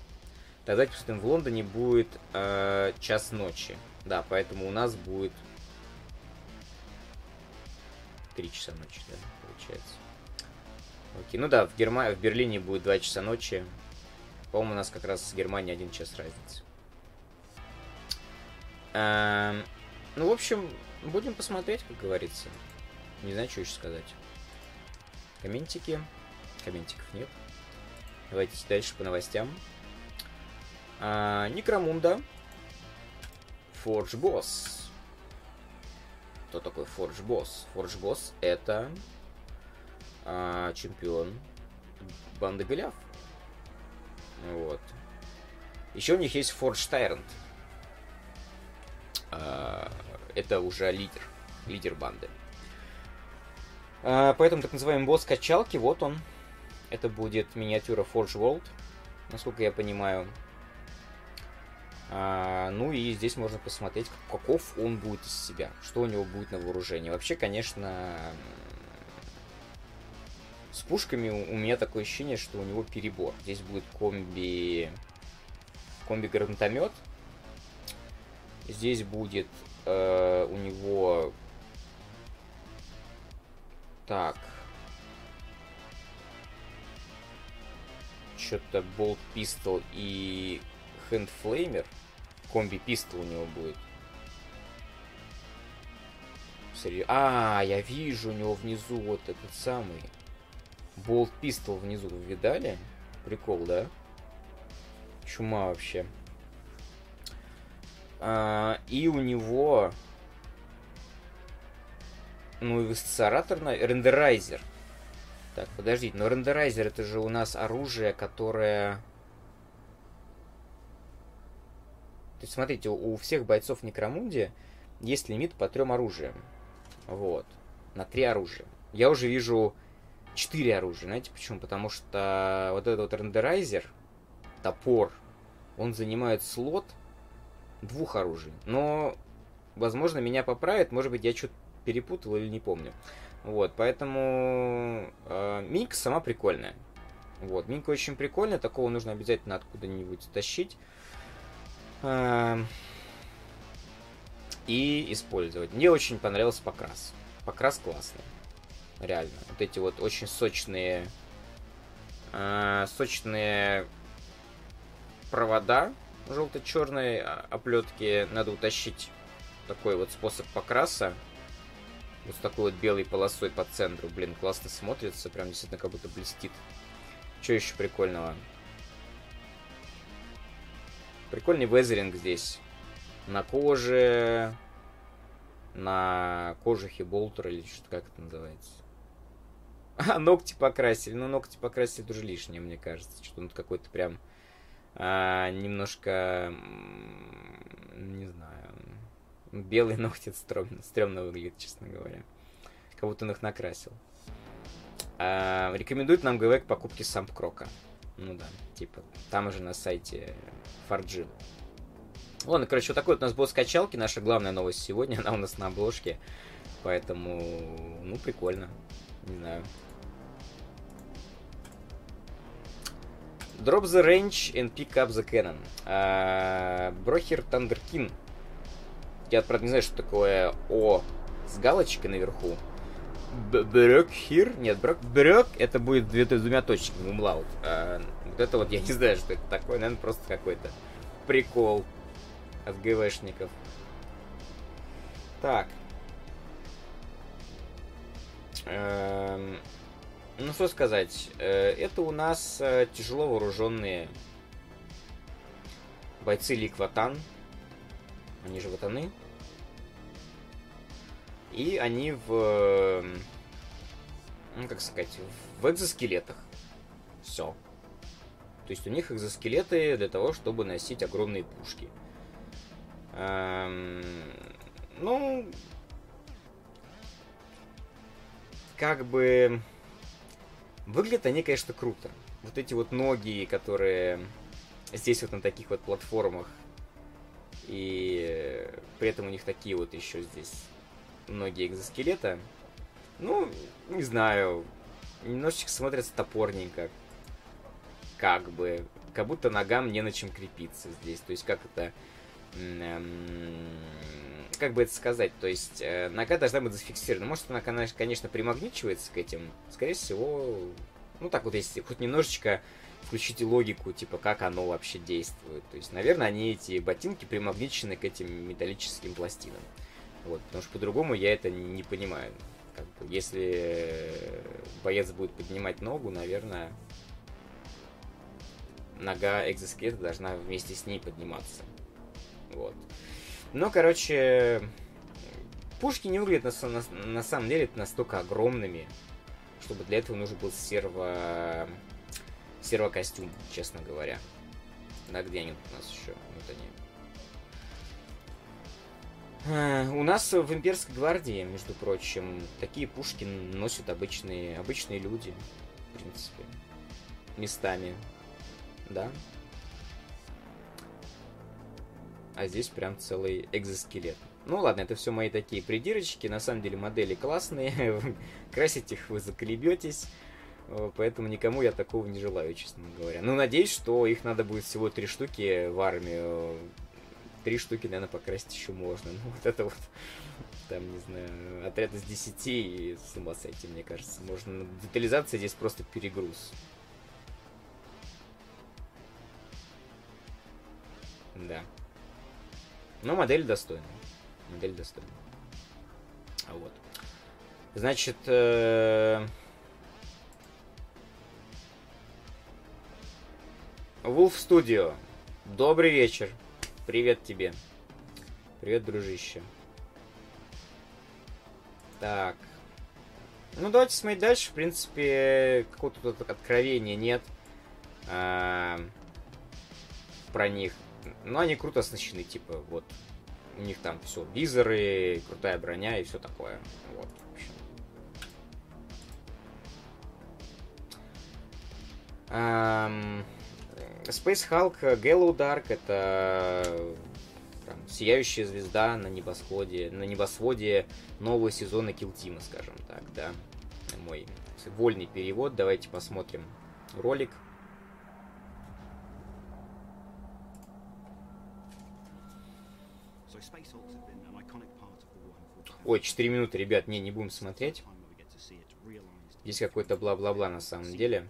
S1: Тогда, посмотрим, в Лондоне будет э, час ночи. Да, поэтому у нас будет 3 часа ночи, да, получается. Окей, ну да, в, Герма... в Берлине будет 2 часа ночи. По-моему, у нас как раз с Германией 1 час разницы. Эм... Ну, в общем, Будем посмотреть, как говорится. Не знаю, что еще сказать. Комментики. Комментиков нет. Давайте дальше по новостям. А, Некромунда. Forge Boss. Кто такой Forge Boss? Forge Boss это а, чемпион банды Голиаф. Вот. Еще у них есть Forge Tyrant. А, это уже лидер, лидер банды. А, поэтому так называемый босс качалки, вот он. Это будет миниатюра Forge World, насколько я понимаю. А, ну и здесь можно посмотреть, каков он будет из себя, что у него будет на вооружении. Вообще, конечно, с пушками у меня такое ощущение, что у него перебор. Здесь будет комби комби гранатомет. Здесь будет э, у него... Так. Что-то Болт Пистол и Flamer. Комби Пистол у него будет. А, я вижу у него внизу вот этот самый. Болт Пистол внизу, вы видали? Прикол, да? Чума вообще. А, и у него ну incinerator, renderizer. Так, подождите, но renderizer это же у нас оружие, которое... То есть, смотрите, у, всех бойцов Некромунди есть лимит по трем оружиям. Вот. На три оружия. Я уже вижу четыре оружия. Знаете почему? Потому что вот этот вот рендерайзер, топор, он занимает слот двух оружий. Но, возможно, меня поправят. Может быть, я что-то перепутал или не помню. Вот, поэтому э, Минька сама прикольная. Вот, Минька очень прикольная, такого нужно обязательно откуда-нибудь тащить. Э, и использовать. Мне очень понравился покрас. Покрас классный. Реально. Вот эти вот очень сочные э, сочные провода желто-черной оплетки надо утащить. Такой вот способ покраса. Вот с такой вот белой полосой по центру. Блин, классно смотрится. Прям действительно как будто блестит. Что еще прикольного? Прикольный везеринг здесь. На коже. На кожухе болтер или что-то как это называется. А, ногти покрасили. Ну, ногти покрасили тоже лишнее, мне кажется. Что-то он какой-то прям а, немножко... Не знаю Белые ногти стрёмно, стрёмно выглядит, честно говоря. Как будто он их накрасил. А, рекомендует нам ГВ к покупке Сампкрока. Ну да, типа, там же на сайте Фарджи. Ладно, короче, вот такой вот у нас был скачалки. Наша главная новость сегодня, она у нас на обложке. Поэтому, ну, прикольно. Не знаю. Drop the range and pick up the cannon. Брохер uh, Тандеркин я, правда, не знаю, что такое О с галочкой наверху. Брек хир? Нет, брек. Брек это будет две, двумя точками, умлаут. А, вот это вот я не знаю, что это такое. Наверное, просто какой-то прикол от ГВшников. Так. Эм, ну, что сказать. Э, это у нас э, тяжело вооруженные бойцы Ликватан. Они же ватаны. И они в... Ну, как сказать, в экзоскелетах. Все. То есть у них экзоскелеты для того, чтобы носить огромные пушки. Эм, ну, как бы выглядят они, конечно, круто. Вот эти вот ноги, которые здесь вот на таких вот платформах и при этом у них такие вот еще здесь многие экзоскелета. Ну, не знаю, немножечко смотрятся топорненько. Как бы. Как будто ногам не на чем крепиться здесь. То есть, как это... Как бы это сказать? То есть, э, нога должна быть зафиксирована. Может, она, конечно, примагничивается к этим. Скорее всего, ну так вот, если хоть немножечко включите логику, типа, как оно вообще действует. То есть, наверное, они эти ботинки примагничены к этим металлическим пластинам. Вот, потому что по-другому я это не понимаю. Как бы, если боец будет поднимать ногу, наверное, нога экзоскелета должна вместе с ней подниматься. Вот. Но, короче, пушки не выглядят на, на, на самом деле настолько огромными, чтобы для этого нужен был серво сервокостюм, честно говоря. Да, где они у нас еще? Вот они. А, у нас в имперской гвардии, между прочим, такие пушки носят обычные, обычные люди, в принципе, местами, да. А здесь прям целый экзоскелет. Ну ладно, это все мои такие придирочки. На самом деле модели классные. Красить их вы заколебетесь. Э, поэтому никому я такого не желаю, честно говоря. Ну, надеюсь, что их надо будет всего три штуки в армию. Три штуки, наверное, покрасить еще можно. Ну, вот это вот, там, не знаю, отряд из десяти, и с ума сойти, мне кажется. Можно... Детализация здесь просто перегруз. Да. Но модель достойная. Модель достойная. А вот. Значит, э Wolf Studio. Добрый вечер. Привет тебе. Привет, дружище. Так. Ну, давайте смотреть дальше. В принципе, какого-то тут откровения нет а, про них. Но они круто оснащены, типа, вот. У них там все, визоры, крутая броня и все такое. Вот, в общем. Um, Space Hulk Gallow Dark это там, сияющая звезда на небосводе, на небосводе нового сезона Килтима, скажем так, да. Мой вольный перевод. Давайте посмотрим ролик. Ой, 4 минуты, ребят, не, не будем смотреть. Здесь какой-то бла-бла-бла на самом деле.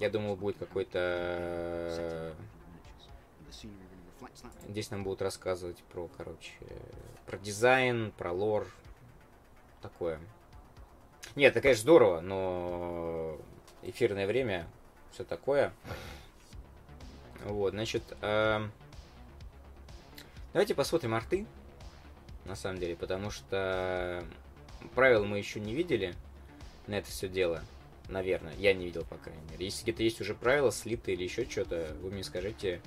S1: Я думал, будет какой-то... Здесь нам будут рассказывать про, короче, про дизайн, про лор. Такое. Нет, это, конечно, здорово, но эфирное время, все такое. Вот, значит, э... давайте посмотрим арты на самом деле, потому что правил мы еще не видели на это все дело. Наверное, я не видел, по крайней мере. Если где-то есть уже правила слиты или еще что-то, вы мне скажите,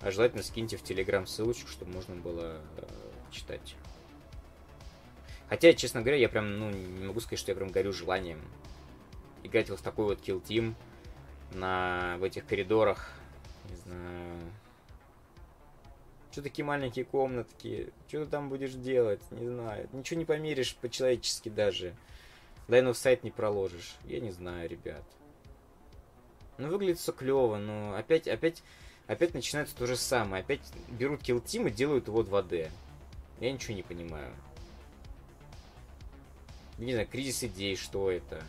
S1: а желательно скиньте в Телеграм ссылочку, чтобы можно было э, читать. Хотя, честно говоря, я прям, ну, не могу сказать, что я прям горю желанием играть вот в такой вот kill team на, в этих коридорах. Не знаю, что такие маленькие комнатки? Что ты там будешь делать? Не знаю. Ничего не померишь по-человечески даже. Дай в сайт не проложишь. Я не знаю, ребят. Ну, выглядит все клево, но опять, опять, опять начинается то же самое. Опять берут Kill Team и делают его 2D. Я ничего не понимаю. Не знаю, кризис идей, что это?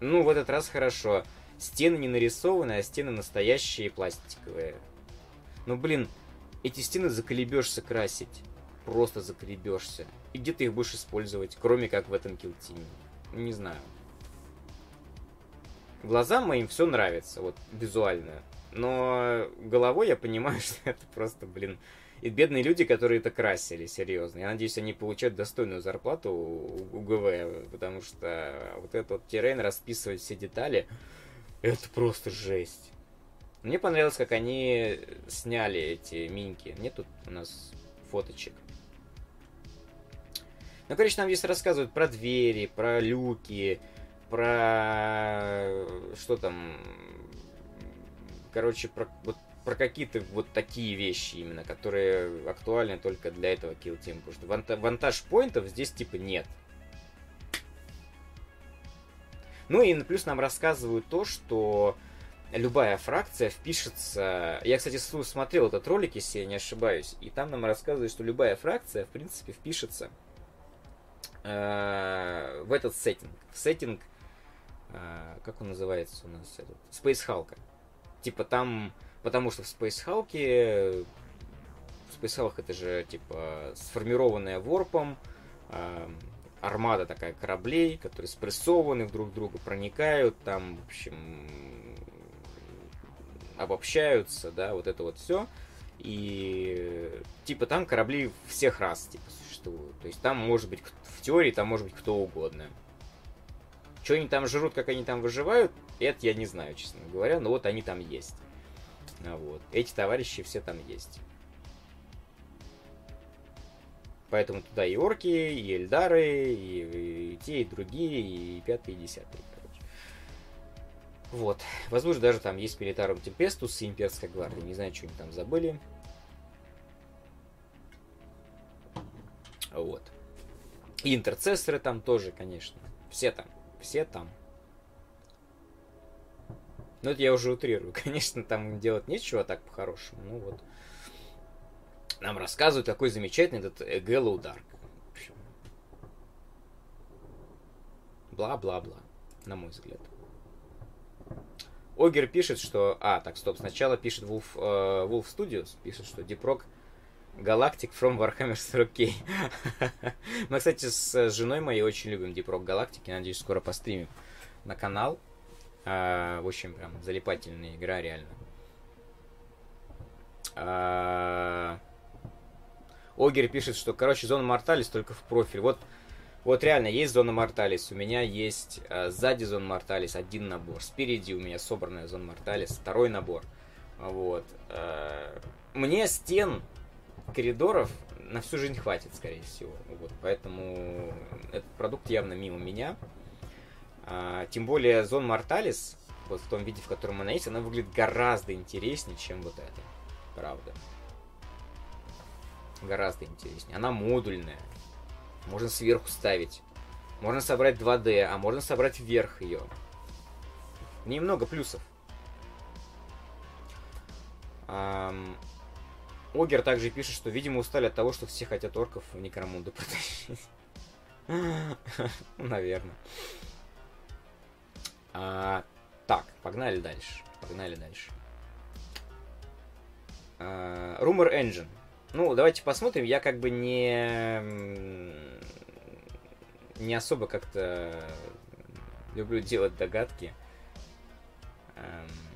S1: Ну, в этот раз хорошо. Стены не нарисованы, а стены настоящие пластиковые. Ну, блин, эти стены заколебешься красить. Просто заколебешься. И где ты их будешь использовать, кроме как в этом килтиме? Не знаю. Глазам моим все нравится, вот, визуально. Но головой я понимаю, что это просто, блин, и бедные люди, которые это красили, серьезно. Я надеюсь, они получают достойную зарплату у, ГВ, потому что вот этот вот террейн, расписывать все детали, это просто жесть. Мне понравилось, как они сняли эти миньки. Нет тут у нас фоточек. Ну, короче, нам здесь рассказывают про двери, про люки, про... Что там? Короче, про, вот, про какие-то вот такие вещи именно, которые актуальны только для этого Kill Team. Потому что ванта вантаж-поинтов здесь типа нет. Ну и плюс нам рассказывают то, что любая фракция впишется... Я, кстати, смотрел этот ролик, если я не ошибаюсь, и там нам рассказывают, что любая фракция, в принципе, впишется э, в этот сеттинг. В сеттинг, э, как он называется у нас, этот, Space Hulk. Типа там, потому что в Space Hulk, Space Hulk это же, типа, сформированная ворпом, э, армада такая кораблей, которые спрессованы, друг в друга проникают, там, в общем, обобщаются, да, вот это вот все. И типа там корабли всех рас типа. То есть там может быть в теории там может быть кто угодно. Что они там жрут, как они там выживают, это я не знаю, честно говоря, но вот они там есть. А вот. Эти товарищи все там есть. Поэтому туда и орки, и эльдары, и, и те, и другие, и пятые, и десятые. Вот. Возможно, даже там есть Милитарум Темпестус и Имперская гвардия. Не знаю, что они там забыли. Вот. И интерцессоры там тоже, конечно. Все там. Все там. Но это я уже утрирую. Конечно, там делать нечего так по-хорошему. Ну вот. Нам рассказывают, какой замечательный этот Гэллоу Дарк. Бла-бла-бла. На мой взгляд. Огер пишет, что... А, так, стоп. Сначала пишет Wolf, э, Wolf Studios, пишет, что Дипрок Галактик from Warhammer 40k. Мы, кстати, с женой моей очень любим Дипрок Галактики. Надеюсь, скоро постримим на канал. А, в общем, прям залипательная игра, реально. А... Огер пишет, что, короче, Зона Морталис только в профиль. Вот Вот реально, есть зона Морталис. У меня есть э, сзади зона Морталис один набор. Спереди у меня собранная зона Морталис, второй набор. Вот. Мне стен коридоров на всю жизнь хватит, скорее всего. Вот, поэтому этот продукт явно мимо меня. А, тем более Зон Морталис, вот в том виде, в котором она есть, она выглядит гораздо интереснее, чем вот эта. Правда. Гораздо интереснее. Она модульная. Можно сверху ставить. Можно собрать 2D, а можно собрать вверх ее. Немного плюсов. Ам... Огер также пишет, что, видимо, устали от того, что все хотят орков в Некромунду протащить. Наверное. А, так, погнали дальше. Погнали дальше. А, Rumor Engine. Ну, давайте посмотрим. Я как бы не... Не особо как-то люблю делать догадки. Эм...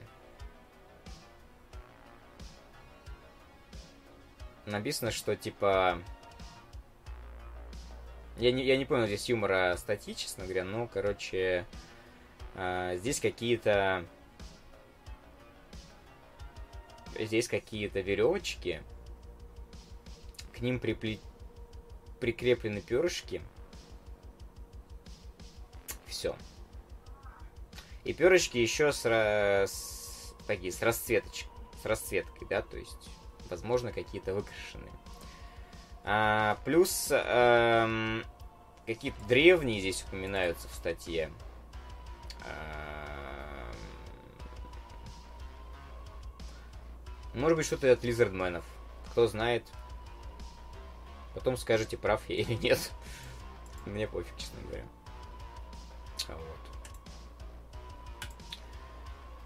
S1: написано, что типа... Я не, я не понял здесь юмора статьи, честно говоря, но, короче, э, здесь какие-то... Здесь какие-то веревочки, к ним припле... прикреплены перышки. Все. И перышки еще с, с такие с расцветочкой, с расцветкой, да, то есть возможно, какие-то выкрашенные. А, плюс эм, какие-то древние здесь упоминаются в статье. А, может быть, что-то от Лизардменов. Кто знает. Потом скажете, прав я или нет. Мне пофиг, честно говоря. Вот.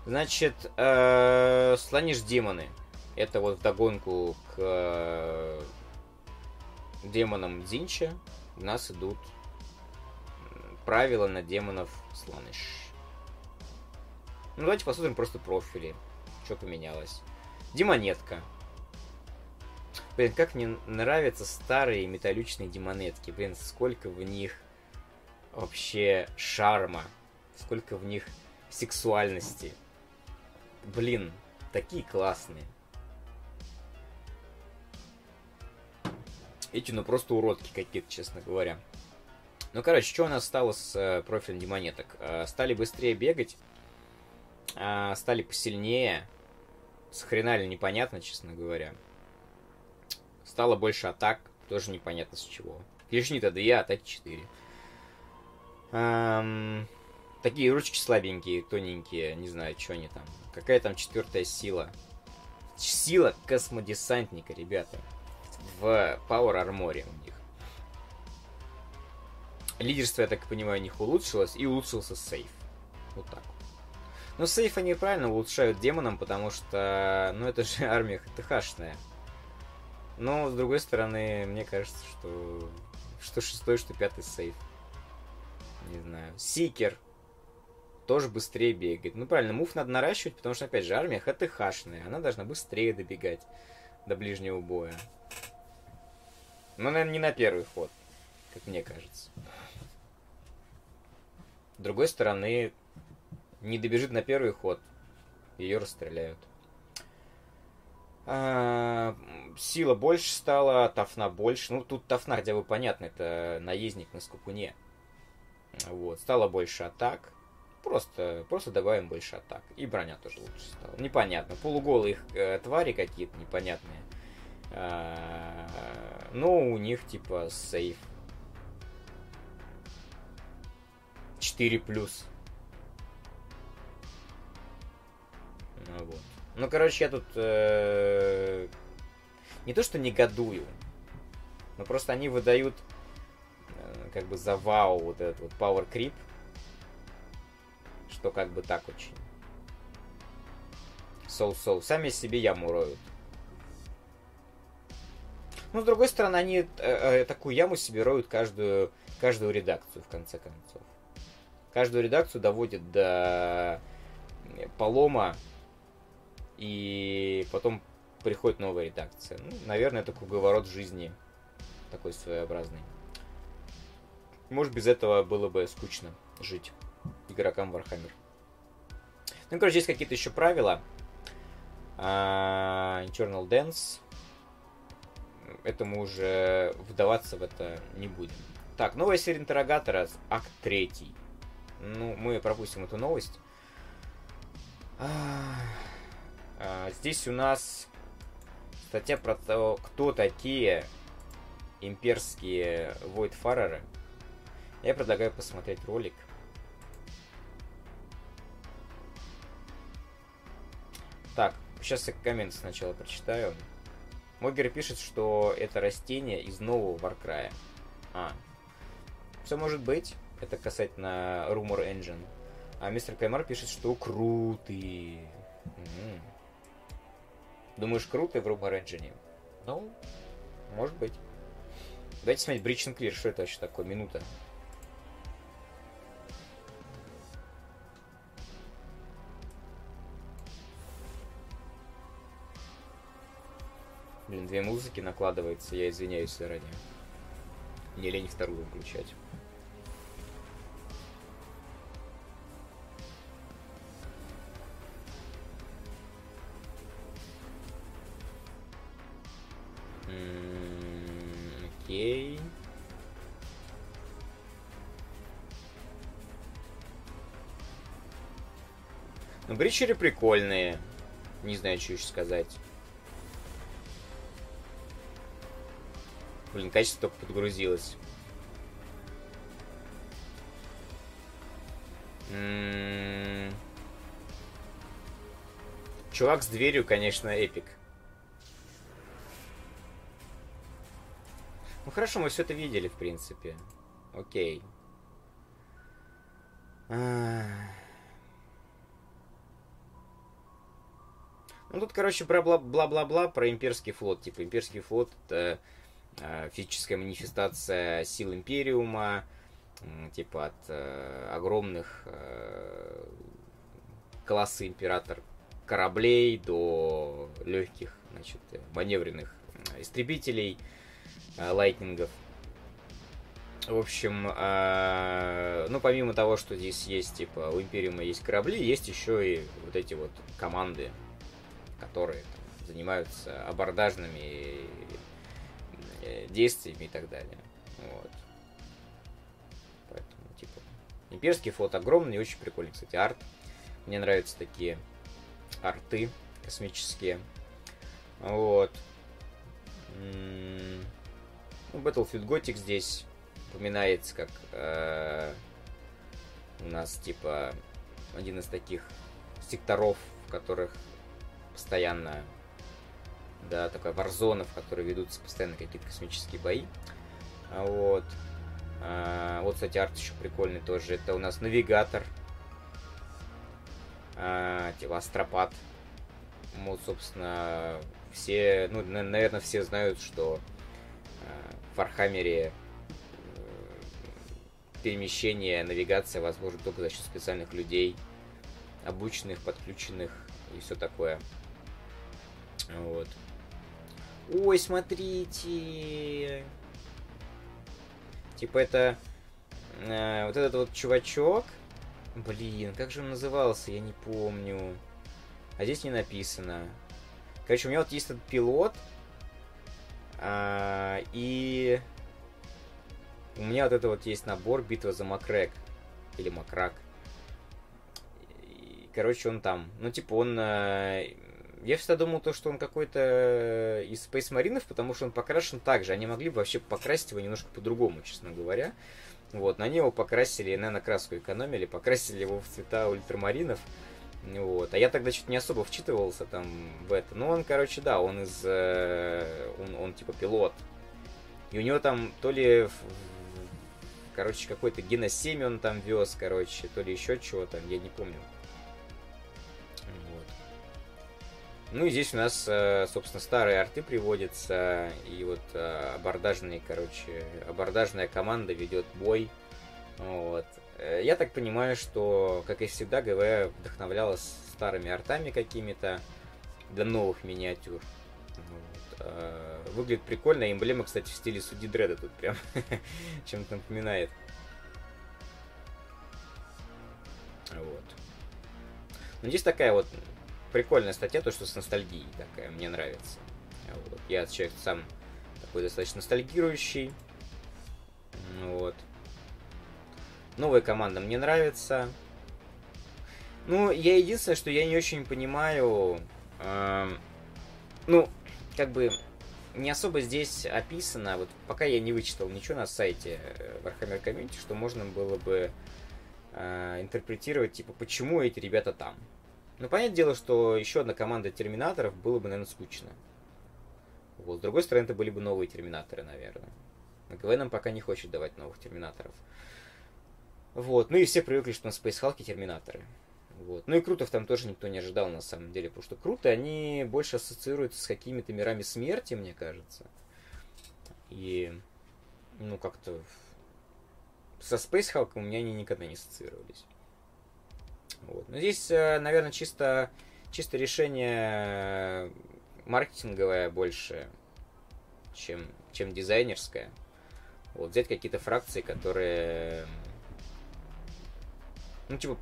S1: Значит, э, слонишь демоны. Это вот вдогонку к э, демонам Дзинча у нас идут правила на демонов Сланыш. Ну, давайте посмотрим просто профили. Что поменялось. Демонетка. Блин, как мне нравятся старые металличные демонетки. Блин, сколько в них вообще шарма. Сколько в них сексуальности. Блин, такие классные. Эти, ну, просто уродки какие-то, честно говоря. Ну, короче, что у нас стало с э, профилем демонеток? Э, стали быстрее бегать, э, стали посильнее. С хрена ли непонятно, честно говоря. Стало больше атак, тоже непонятно с чего. Клешни-то 2, атаки 4. Эм, такие ручки слабенькие, тоненькие, не знаю, что они там. Какая там четвертая сила? Сила космодесантника, ребята в Power Armor у них. Лидерство, я так понимаю, у них улучшилось, и улучшился сейф. Вот так. Но сейф они правильно улучшают демонам, потому что, ну, это же армия ХТХшная. Но, с другой стороны, мне кажется, что что шестой, что пятый сейф. Не знаю. Сикер тоже быстрее бегает. Ну, правильно, мув надо наращивать, потому что, опять же, армия ХТХшная. Она должна быстрее добегать до ближнего боя. Ну, наверное, не на первый ход, как мне кажется. С другой стороны, не добежит на первый ход, ее расстреляют. А, сила больше стала, тафна больше. Ну, тут тафна хотя бы понятно, это наездник на скупуне. Вот, стало больше атак. Просто, просто добавим больше атак. И броня тоже лучше стала. Непонятно. Полуголые э, твари какие-то непонятные. А, ну, у них типа сейф 4 плюс. Ну, вот. Ну, короче, я тут э, не то что негодую, но просто они выдают э, как бы за вау вот этот вот power creep, что как бы так очень. Соу-соу. Сами себе яму роют. Но, с другой стороны, они э, э, такую яму себе роют каждую, каждую редакцию, в конце концов. Каждую редакцию доводят до полома, и потом приходит новая редакция. Ну, наверное, это круговорот жизни такой своеобразный. Может, без этого было бы скучно жить игрокам Warhammer. Ну, короче, есть какие-то еще правила. А, Internal Dance. Это мы уже вдаваться в это не будем. Так, новая серия интеррогатора, акт третий. Ну, мы пропустим эту новость. А, здесь у нас статья про то, кто такие имперские Войдфареры. Я предлагаю посмотреть ролик. Так, сейчас я коммент сначала прочитаю. Могер пишет, что это растение из нового Варкрая. А, все может быть. Это касательно Rumor Engine. А мистер Каймар пишет, что крутый. М-м. Думаешь, круто в Rumor Engine? Ну, может быть. Давайте смотреть Breach and Clear. Что это вообще такое? Минута. Блин, две музыки накладывается, я извиняюсь заранее. Не лень вторую включать. Окей. Ну, бричеры прикольные. Не знаю, что еще сказать. Блин, качество только подгрузилось. М-м-м. Чувак с дверью, конечно, эпик. Ну хорошо, мы все это видели, в принципе. Окей. Ну тут, короче, про бла-бла-бла, про имперский флот. Типа, имперский флот это физическая манифестация сил Империума, э, типа от э, огромных э, класса император кораблей до легких, значит, маневренных истребителей – Э, лайтнингов. В общем, э, ну, помимо того, что здесь есть, типа, у Империума есть корабли, есть еще и вот эти вот команды, которые там, занимаются абордажными действиями и так далее. Вот. Поэтому, типа, имперский флот огромный, очень прикольный, кстати, арт. Мне нравятся такие арты космические. Вот. М-м- ну, Battlefield Gothic здесь упоминается как э, у нас типа один из таких секторов, в которых постоянно да, такая варзона, в которой ведутся постоянно какие-то космические бои. А вот. А, вот, кстати, арт еще прикольный тоже. Это у нас навигатор. А, типа астропат. Вот, собственно, все, ну, наверное, все знают, что в Warhammer е э, перемещение, навигация возможно только за счет специальных людей, обученных, подключенных и все такое. Вот. Ой, смотрите! Типа это... Э, вот этот вот чувачок... Блин, как же он назывался, я не помню. А здесь не написано. Короче, у меня вот есть этот пилот, а, и у меня вот это вот есть набор «Битва за Макрек». Или Макрак. И, короче, он там. Ну, типа, он... Э, я всегда думал, то, что он какой-то из Space Маринов, потому что он покрашен так же. Они могли бы вообще покрасить его немножко по-другому, честно говоря. Вот, на него покрасили, наверное, краску экономили, покрасили его в цвета ультрамаринов. Вот. А я тогда что-то не особо вчитывался там в это. Ну, он, короче, да, он из... Э, он, он типа пилот. И у него там то ли... Короче, какой-то геносемь он там вез, короче, то ли еще чего-то, я не помню. Ну и здесь у нас, э, собственно, старые арты приводятся, и вот э, абордажные, короче, абордажная команда ведет бой. Вот. Э, я так понимаю, что, как и всегда, ГВ вдохновлялась старыми артами какими-то для новых миниатюр. Вот. Выглядит прикольно, эмблема, кстати, в стиле Суди Дреда тут прям чем-то напоминает. Вот. Но здесь такая вот прикольная статья, то, что с ностальгией такая, мне нравится. Вот. Я человек сам такой достаточно ностальгирующий. Вот. Новая команда мне нравится. Ну, я единственное, что я не очень понимаю... Э, ну, как бы не особо здесь описано, вот пока я не вычитал ничего на сайте э, Warhammer Community, что можно было бы э, интерпретировать, типа, почему эти ребята там. Ну, понятное дело, что еще одна команда терминаторов было бы, наверное, скучно. Вот. С другой стороны, это были бы новые терминаторы, наверное. ГВ нам пока не хочет давать новых терминаторов. Вот. Ну и все привыкли, что на Space Hulk терминаторы. Вот. Ну и Крутов там тоже никто не ожидал, на самом деле, потому что Круто, они больше ассоциируются с какими-то мирами смерти, мне кажется. И, ну, как-то со Space Hulk у меня они никогда не ассоциировались. Вот. Но здесь, э, наверное, чисто, чисто решение маркетинговое больше, чем, чем дизайнерское. Вот, взять какие-то фракции, которые ну, типа,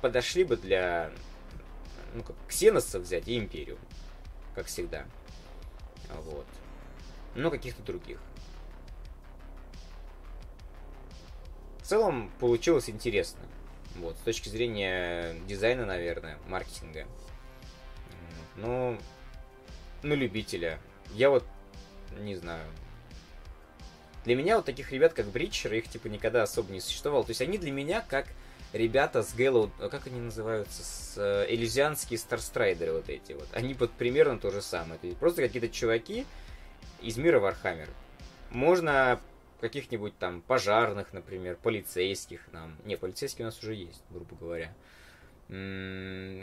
S1: подошли бы для, ну, как ксеноса взять и империю, как всегда. Вот. Но каких-то других. В целом получилось интересно. Вот, с точки зрения дизайна, наверное, маркетинга. Но, ну, любителя. Я вот, не знаю. Для меня вот таких ребят, как Breacher, их, типа, никогда особо не существовало. То есть они для меня как ребята с Гэллоу, а как они называются, с э, Элизианские Starstrider ы вот эти вот. Они вот примерно то же самое. Это просто какие-то чуваки из мира Warhammer. Можно каких-нибудь там пожарных, например, полицейских нам. Не, полицейские у нас уже есть, грубо говоря.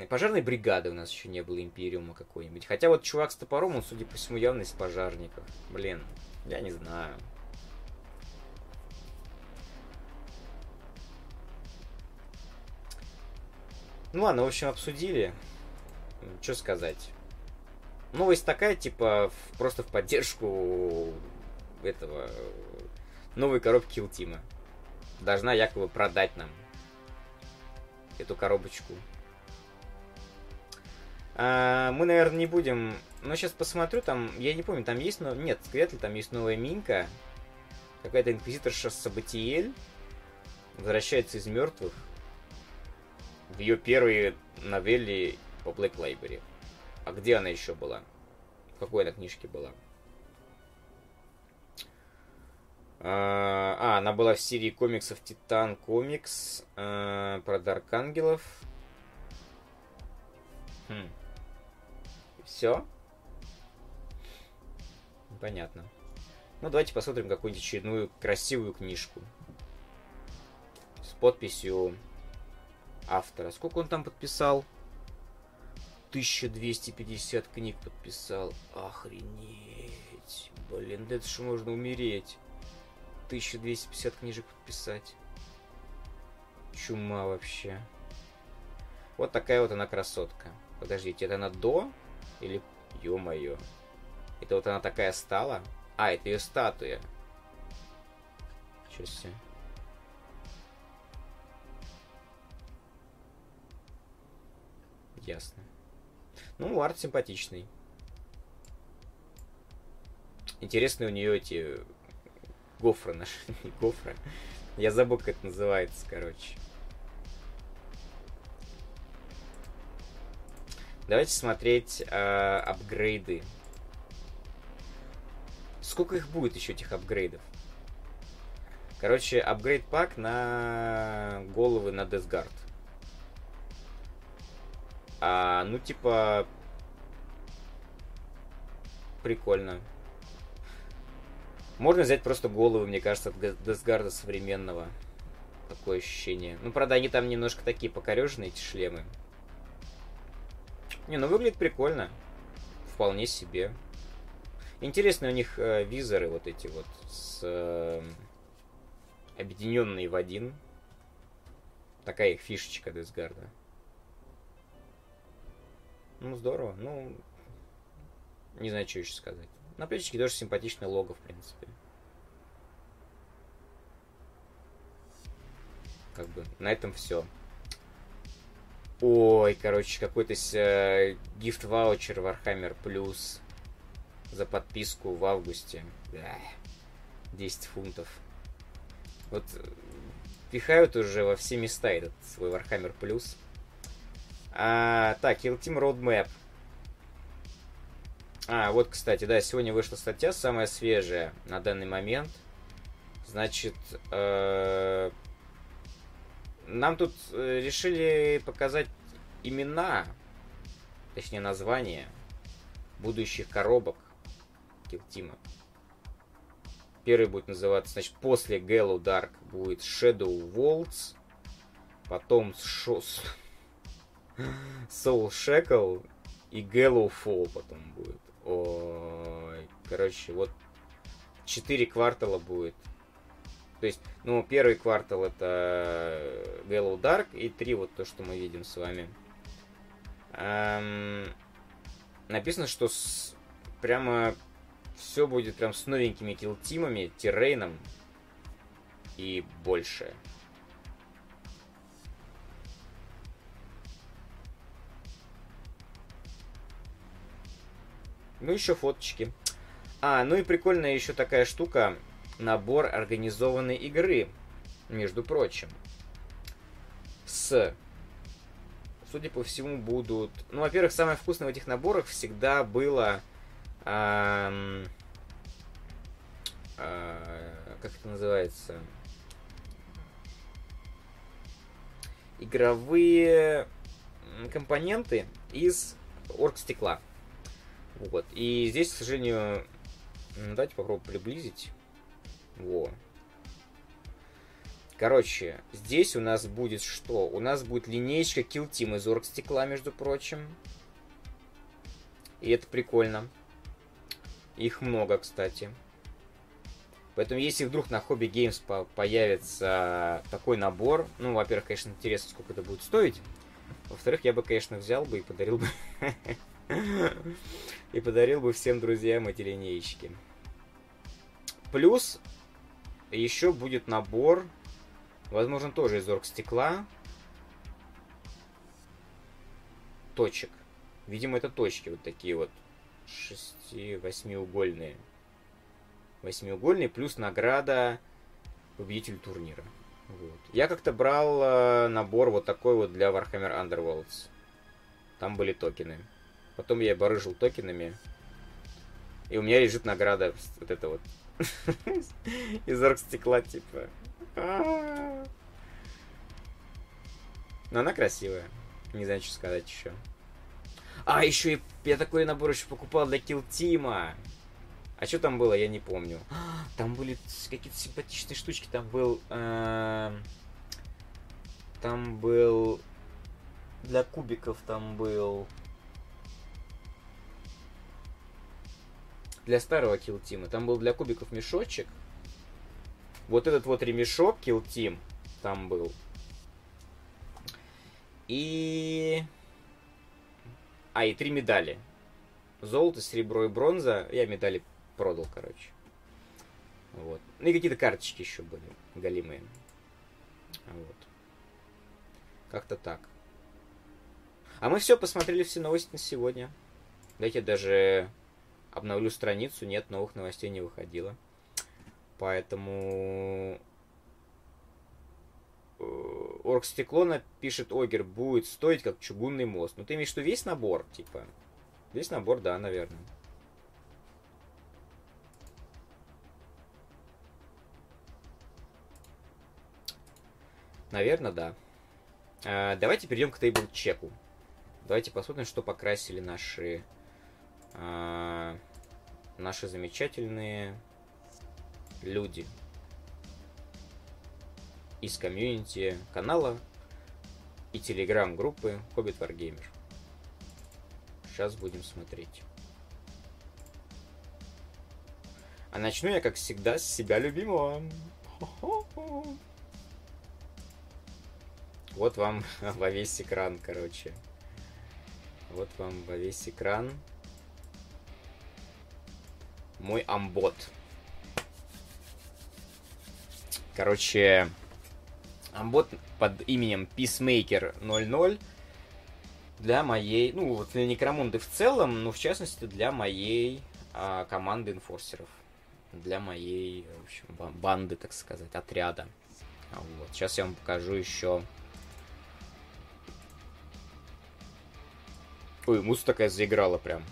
S1: Пожарной бригады у нас еще не было, Империума какой-нибудь. Хотя вот чувак с топором, он, судя по всему, явно из пожарников. Блин, я не знаю. Ну ладно, в общем, обсудили. Что сказать? Новость такая, типа, просто в поддержку этого новой коробки Ultima. Должна якобы продать нам эту коробочку. А, мы, наверное, не будем... Но сейчас посмотрю, там, я не помню, там есть, но нет, вряд ли там есть новая минка. Какая-то инквизиторша Сабатиэль возвращается из мертвых в ее первой новелле по Black Library. А где она еще была? В какой она книжке была? А, а, она была в серии комиксов Титан Комикс а, про Дарк Ангелов. Хм. Все? Понятно. Ну, давайте посмотрим какую-нибудь очередную красивую книжку. С подписью автора. Сколько он там подписал? 1250 книг подписал. Охренеть. Блин, да это же можно умереть. 1250 книжек подписать. Чума вообще. Вот такая вот она красотка. Подождите, это она до? Или... Ё-моё. Это вот она такая стала? А, это ее статуя. Сейчас себе. Ясно. Ну, арт симпатичный. Интересные у нее эти гофры наши. гофры. Я забыл, как это называется, короче. Давайте смотреть э, апгрейды. Сколько их будет еще, этих апгрейдов? Короче, апгрейд пак на головы на Десгард. А, ну, типа... Прикольно. Можно взять просто головы, мне кажется, от Десгарда современного. Такое ощущение. Ну, правда, они там немножко такие покореженные, эти шлемы. Не, ну выглядит прикольно. Вполне себе. Интересные у них э, визоры вот эти вот с э, объединенные в один. Такая их фишечка Десгарда. Ну, здорово. Ну, не знаю, что еще сказать. На плечике тоже симпатичное лого, в принципе. Как бы на этом все. Ой, короче, какой-то э, гифт-ваучер Warhammer Plus за подписку в августе. Да. 10 фунтов. Вот э, пихают уже во все места этот свой Warhammer Plus. А, так, Kill Team Roadmap. А, вот, кстати, да, сегодня вышла статья, самая свежая на данный момент. Значит, э, нам тут э, решили показать имена, точнее названия будущих коробок Килтима. Первый будет называться, значит, после Gallow Dark будет Shadow Waltz, потом Soul Shackle и Gallow Fall потом будет. Ой, короче, вот четыре квартала будет. То есть, ну, первый квартал это Gallow Dark, и три вот то, что мы видим с вами. Эм, написано, что с, прямо все будет прям с новенькими килтимами, террейном и больше. Ну, еще фоточки. А, ну и прикольная еще такая штука. Набор организованной игры, между прочим. С судя по всему, будут... Ну, во-первых, самое вкусное в этих наборах всегда было... Эм, э, как это называется? Игровые компоненты из оргстекла. Вот. И здесь, к сожалению, давайте попробую приблизить. Во. Короче, здесь у нас будет что? У нас будет линейка Kill Team из оргстекла, между прочим. И это прикольно. Их много, кстати. Поэтому, если вдруг на Hobby Games по появится такой набор, ну, во-первых, конечно, интересно, сколько это будет стоить. Во-вторых, я бы, конечно, взял бы и подарил бы... И подарил бы всем друзьям эти линейки. Плюс еще будет набор Возможно, тоже из оргстекла. Точек. Видимо, это точки вот такие вот. Шести, восьмиугольные. Восьмиугольные плюс награда победитель турнира. Вот. Я как-то брал э, набор вот такой вот для Warhammer Underworlds. Там были токены. Потом я барыжил токенами. И у меня лежит награда вот это вот. Из оргстекла, типа. Но она красивая. Не знаю, что сказать еще. А, еще и я такой набор еще покупал для Kill Тима. А что там было, я не помню. Там были какие-то симпатичные штучки. Там был... Э, там был... Для кубиков там был... Для старого Kill Тима. Там был для кубиков мешочек. Вот этот вот ремешок Kill Team там был. И... А, и три медали. Золото, серебро и бронза. Я медали продал, короче. Вот. Ну и какие-то карточки еще были, галимые. Вот. Как-то так. А мы все посмотрели все новости на сегодня. Дайте даже обновлю страницу. Нет, новых новостей не выходило. Поэтому э, Оргстеклона пишет Огер будет стоить как чугунный мост. Ну ты имеешь в виду весь набор, типа? Весь набор, да, наверное. Наверное, да. А, давайте перейдем к тейбл чеку. Давайте посмотрим, что покрасили наши а, наши замечательные люди из комьюнити канала и телеграм-группы Hobbit Wargamer. Сейчас будем смотреть. А начну я, как всегда, с себя любимого. Вот вам во весь экран, короче. Вот вам во весь экран мой амбот. Короче, амбот под именем Peacemaker 00 для моей, ну, вот для Некромунды в целом, но в частности для моей а, команды инфорсеров. Для моей, в общем, банды, так сказать, отряда. Вот. Сейчас я вам покажу еще. Ой, музыка такая заиграла прям.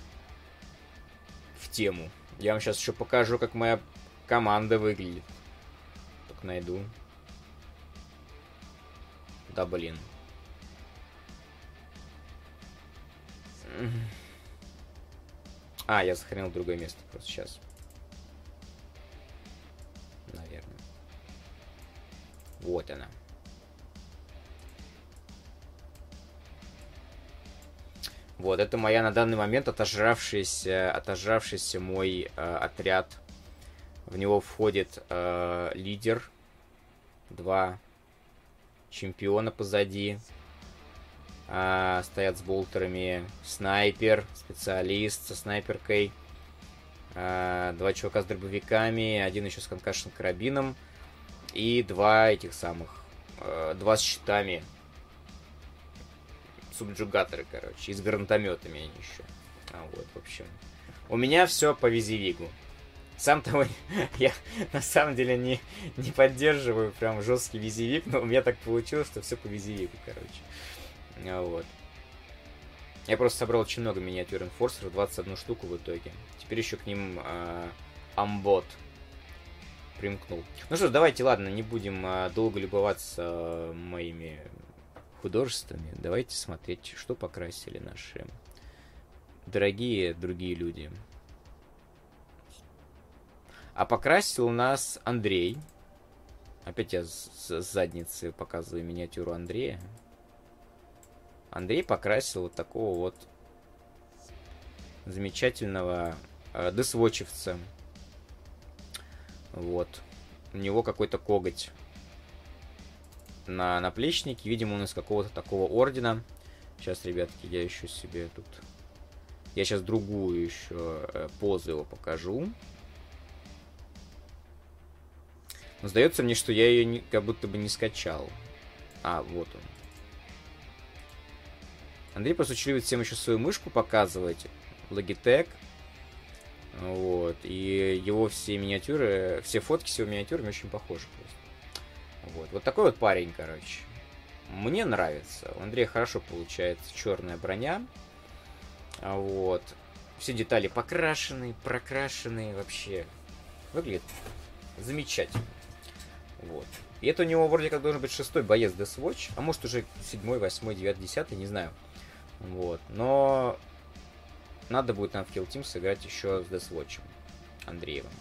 S1: В тему. Я вам сейчас еще покажу, как моя команда выглядит. Так найду. Да блин. А, я сохранил другое место просто сейчас. Наверное. Вот она. Вот, это моя на данный момент отожравшийся, отожравшийся мой э, отряд. В него входит э, лидер, два чемпиона позади, а, стоят с болтерами, снайпер, специалист со снайперкой, а, два чувака с дробовиками, один еще с конкашен карабином и два этих самых, а, два с щитами, субджугаторы, короче, и с гранатометами они еще. А вот, в общем. У меня все по визивигу. Сам того я на самом деле не, не поддерживаю прям жесткий визивик, но у меня так получилось, что все по визивику, короче. А, вот. Я просто собрал очень много миниатюр инфорсеров, 21 штуку в итоге. Теперь еще к ним амбот примкнул. Ну что ж, давайте, ладно, не будем э, долго любоваться э, моими художествами. Давайте смотреть, что покрасили наши дорогие другие люди. А покрасил нас Андрей. Опять я с задницы показываю миниатюру Андрея. Андрей покрасил вот такого вот замечательного э, десвочевца. Вот. У него какой-то коготь на наплечнике. Видимо, он из какого-то такого ордена. Сейчас, ребятки, я еще себе тут... Я сейчас другую еще э, позу его покажу. Но сдается мне, что я ее не, как будто бы не скачал. А, вот он. Андрей просто очень любит всем еще свою мышку показывать. Logitech. Вот. И его все миниатюры, все фотки с его миниатюрами очень похожи просто. Вот. Вот такой вот парень, короче. Мне нравится. У Андрея хорошо получается черная броня. Вот. Все детали покрашены, прокрашены вообще. Выглядит замечательно. Вот. И это у него вроде как должен быть шестой боец Death Watch, а может уже седьмой, восьмой, девятый, десятый, не знаю. Вот. Но надо будет нам в Kill Team сыграть еще с Deathwatch Андреевым.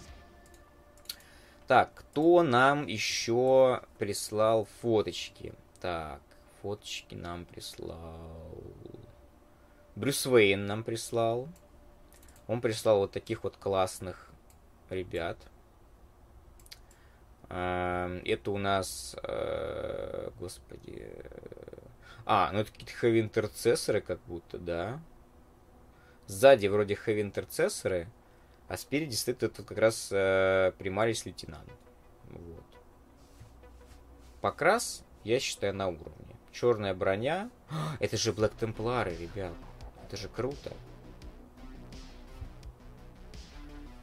S1: Так, кто нам еще прислал фоточки? Так, фоточки нам прислал... Брюс Уэйн нам прислал. Он прислал вот таких вот классных ребят. Эм, это у нас... Э, господи... А, ну это какие-то heavy интерцессоры как будто, да. Сзади вроде heavy интерцессоры, а спереди стоит этот как раз э, примарис лейтенант. Вот. Покрас, я считаю, на уровне. Черная броня. Это же Black Темплары, ребят. Это же круто.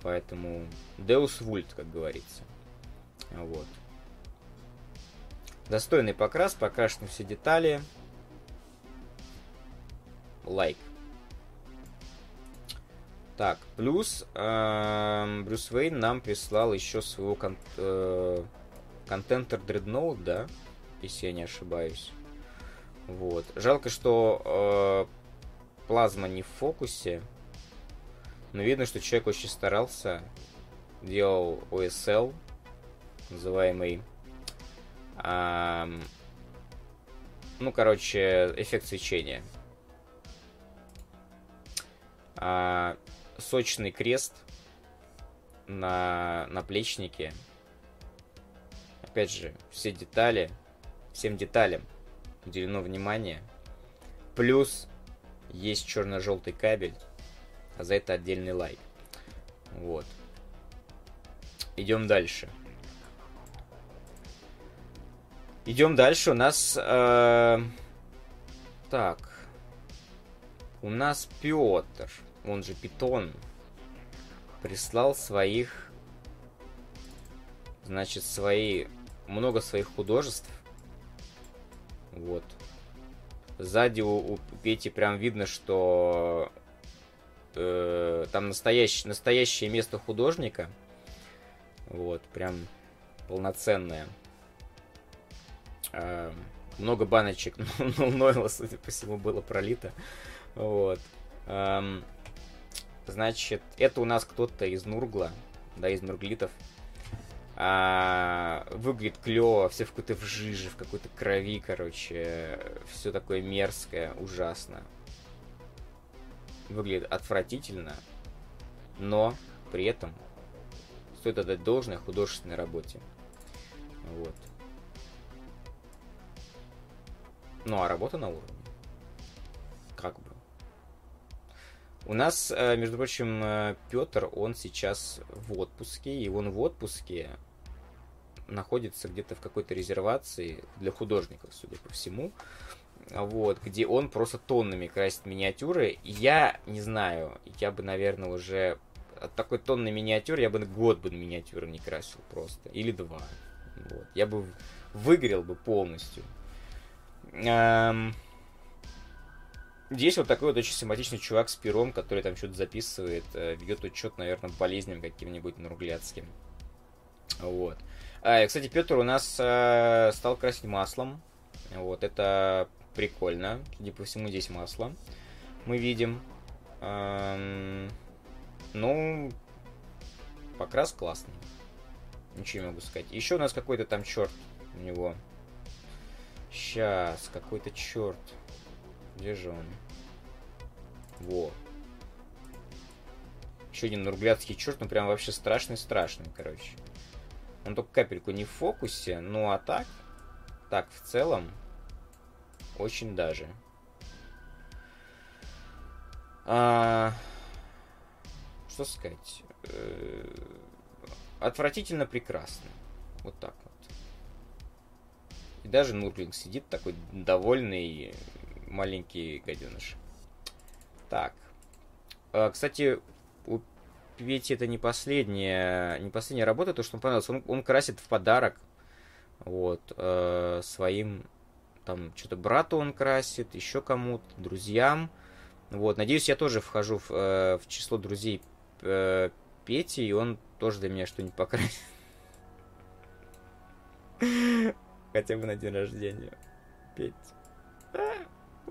S1: Поэтому Deus Vult, как говорится. Вот. Достойный покрас, покрашены все детали лайк. Так, плюс э, Брюс Уэйн нам прислал еще своего кон э, контентер Dreadnought, да, если я не ошибаюсь. Вот. Жалко, что э, плазма не в фокусе. Но видно, что человек очень старался. Делал OSL, называемый. Э, ну, короче, эффект свечения а, сочный крест на наплечнике. Опять же, все детали, всем деталям уделено внимание. Плюс есть черно-желтый кабель, а за это отдельный лайк. Вот. Идем дальше. Идем дальше. У нас... Э, так. У нас Петр, он же Питон, прислал своих, значит, свои, много своих художеств. Вот. Сзади у, у Пети прям видно, что э, там настоящее, настоящее место художника. Вот, прям полноценное. Э, много баночек Нойла, судя по всему, было пролито. Вот. Эм, значит, это у нас кто-то из Нургла, да, из Нурглитов. А, выглядит клево, все в какой-то в жиже, в какой-то крови, короче. Все такое мерзкое, ужасно. Выглядит отвратительно, но при этом стоит отдать должное художественной работе. Вот. Ну, а работа на уровне. У нас, э, между прочим, э, Петр, он сейчас в отпуске, и он в отпуске находится где-то в какой-то резервации для художников, судя по всему. Вот, где он просто тоннами красит миниатюры. Я не знаю, я бы, наверное, уже от такой тонны миниатюр я бы год бы миниатюры не красил просто. Или два. Вот. Я бы выгорел бы полностью. Эм... Здесь вот такой вот очень симпатичный чувак с пером, который там что-то записывает, э, ведет учет, наверное, болезням каким-нибудь нурглядским. Вот. А, кстати, Петр у нас э, стал красить маслом. Вот, это прикольно. Судя по всему, здесь масло. Мы видим. Эм, ну, покрас классный. Ничего не могу сказать. Еще у нас какой-то там черт у него. Сейчас, какой-то черт. Где же он? Во. Еще один нурглядский черт, ну прям вообще страшный-страшный, короче. Он только капельку не в фокусе, ну а так, так в целом, очень даже. А, что сказать? Э, отвратительно прекрасно. Вот так вот. И даже Нурглинг сидит такой довольный маленький гаденыш. Так. А, кстати, у Пети это не последняя, не последняя работа, то, что он понравилось. Он, он красит в подарок вот, э, своим, там, что-то брату он красит, еще кому-то, друзьям. Вот, надеюсь, я тоже вхожу в, э, в число друзей э, Пети, и он тоже для меня что-нибудь покрасит. Хотя бы на день рождения. Петь.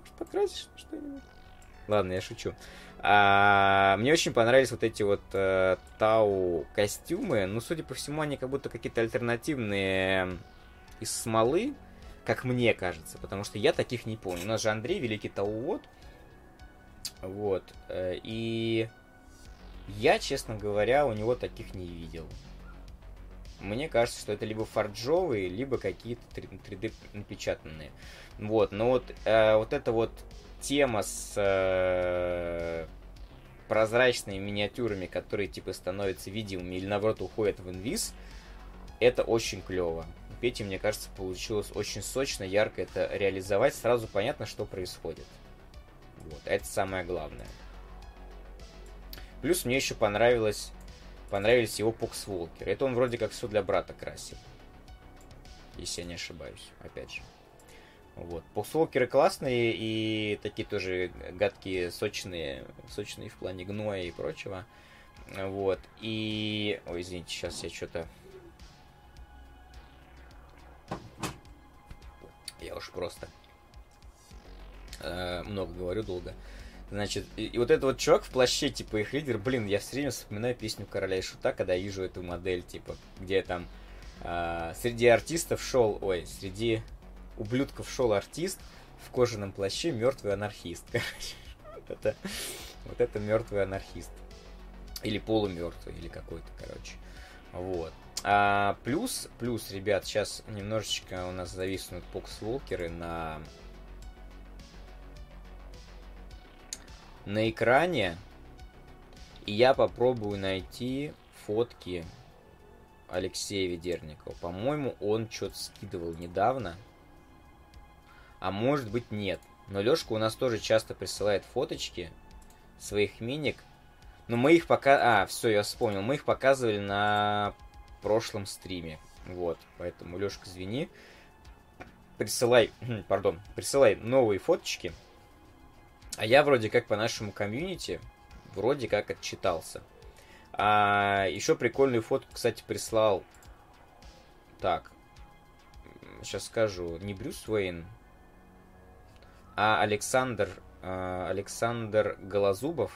S1: Может, покрасишь что-нибудь? Ладно, я шучу. А, мне очень понравились вот эти вот э, Тау костюмы. Ну, судя по всему, они как будто какие-то альтернативные из смолы, как мне кажется, потому что я таких не помню. У нас же Андрей, великий Тау Вот. Э, и я, честно говоря, у него таких не видел. Мне кажется, что это либо фарджовые, либо какие-то 3D напечатанные. Вот, но вот, э, вот эта вот тема с э, прозрачными миниатюрами, которые типа становятся видимыми или наоборот уходят в инвиз, это очень клево. Пети, мне кажется, получилось очень сочно, ярко это реализовать. Сразу понятно, что происходит. Вот, это самое главное. Плюс мне еще понравилось, понравились его поксволкеры. Это он вроде как все для брата красил. Если я не ошибаюсь, опять же. Вот. Поксволкеры классные и такие тоже гадкие, сочные, сочные в плане гноя и прочего. Вот. И... Ой, извините, сейчас я что-то... Я уж просто э, много говорю долго. Значит, и, и вот этот вот чувак в плаще, типа, их лидер, блин, я все время вспоминаю песню Короля и Шута, когда я вижу эту модель, типа, где там э, среди артистов шел, ой, среди ублюдков шел артист в кожаном плаще, мертвый анархист, короче. Это, вот это мертвый анархист. Или полумертвый, или какой-то, короче. Вот. А, плюс, плюс, ребят, сейчас немножечко у нас зависнут покс-волкеры на на экране, и я попробую найти фотки Алексея Ведерникова. По-моему, он что-то скидывал недавно. А может быть нет. Но Лешка у нас тоже часто присылает фоточки своих миник. Но мы их пока... А, все, я вспомнил. Мы их показывали на прошлом стриме. Вот, поэтому, Лешка, извини. Присылай, пардон, присылай новые фоточки. А я вроде как по нашему комьюнити, вроде как отчитался. А еще прикольную фотку, кстати, прислал. Так, сейчас скажу, не Брюс Уэйн, а Александр, э, Александр Голозубов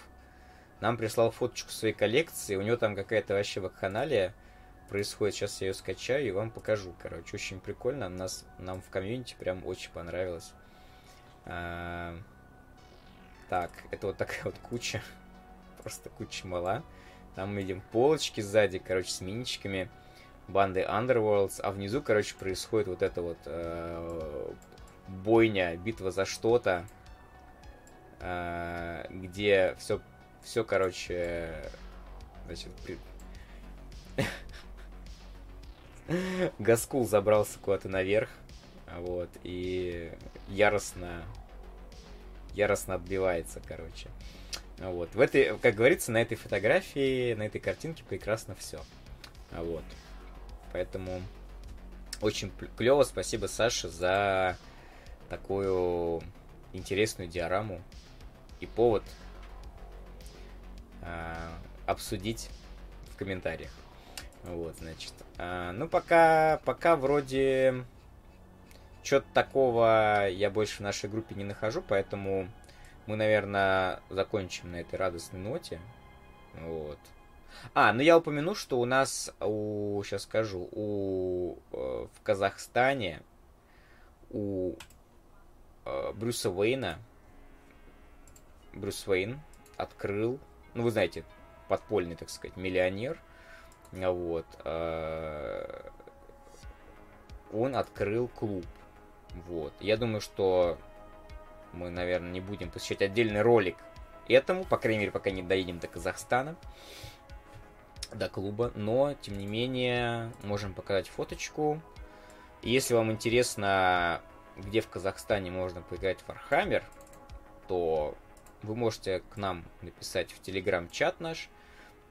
S1: нам прислал фоточку своей коллекции. У него там какая-то вообще вакханалия происходит. Сейчас я ее скачаю и вам покажу. Короче, очень прикольно. Нас, нам в комьюнити прям очень понравилось. А, так, это вот такая вот куча. Просто куча мала. Там мы видим полочки сзади, короче, с миничками банды Underworlds, а внизу, короче, происходит вот это вот э, бойня, битва за что-то, э, где все, все, короче, значит, при... Гаскул забрался куда-то наверх, вот, и яростно, яростно отбивается, короче. Вот. В этой, как говорится, на этой фотографии, на этой картинке прекрасно все. Вот. Поэтому очень клево. Спасибо, Саша, за такую интересную диораму и повод э, обсудить в комментариях. Вот, значит. А, ну, пока, пока вроде что-то такого я больше в нашей группе не нахожу, поэтому мы, наверное, закончим на этой радостной ноте. Вот. А, ну я упомяну, что у нас, у, сейчас скажу, у, э, в Казахстане у э, Брюса Уэйна, Брюс Уэйн открыл, ну вы знаете, подпольный, так сказать, миллионер, вот, э, он открыл клуб, вот. Я думаю, что мы, наверное, не будем посвящать отдельный ролик этому, по крайней мере, пока не доедем до Казахстана, до клуба, но, тем не менее, можем показать фоточку. Если вам интересно, где в Казахстане можно поиграть в Warhammer, то вы можете к нам написать в телеграм-чат наш,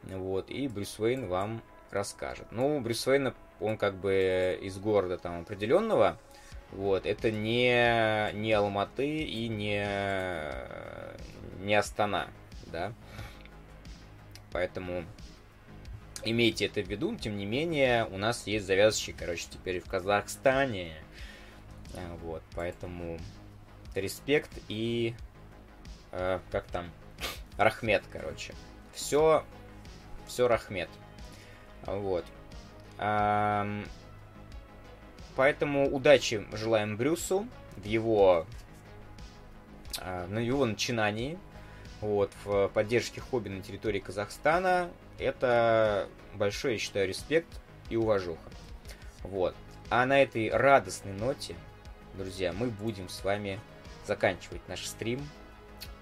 S1: вот, и Брюс Уэйн вам расскажет. Ну, Брюс Уэйн, он как бы из города там определенного, вот, это не, не Алматы и не, не Астана, да. Поэтому имейте это в виду, тем не менее, у нас есть завязочки, короче, теперь в Казахстане. А, вот, поэтому респект и э, как там Рахмет, короче. Все, все Рахмет. Вот. Поэтому удачи желаем Брюсу в его, а, на его начинании. Вот, в поддержке хобби на территории Казахстана. Это большой, я считаю, респект и уважуха. Вот. А на этой радостной ноте, друзья, мы будем с вами заканчивать наш стрим.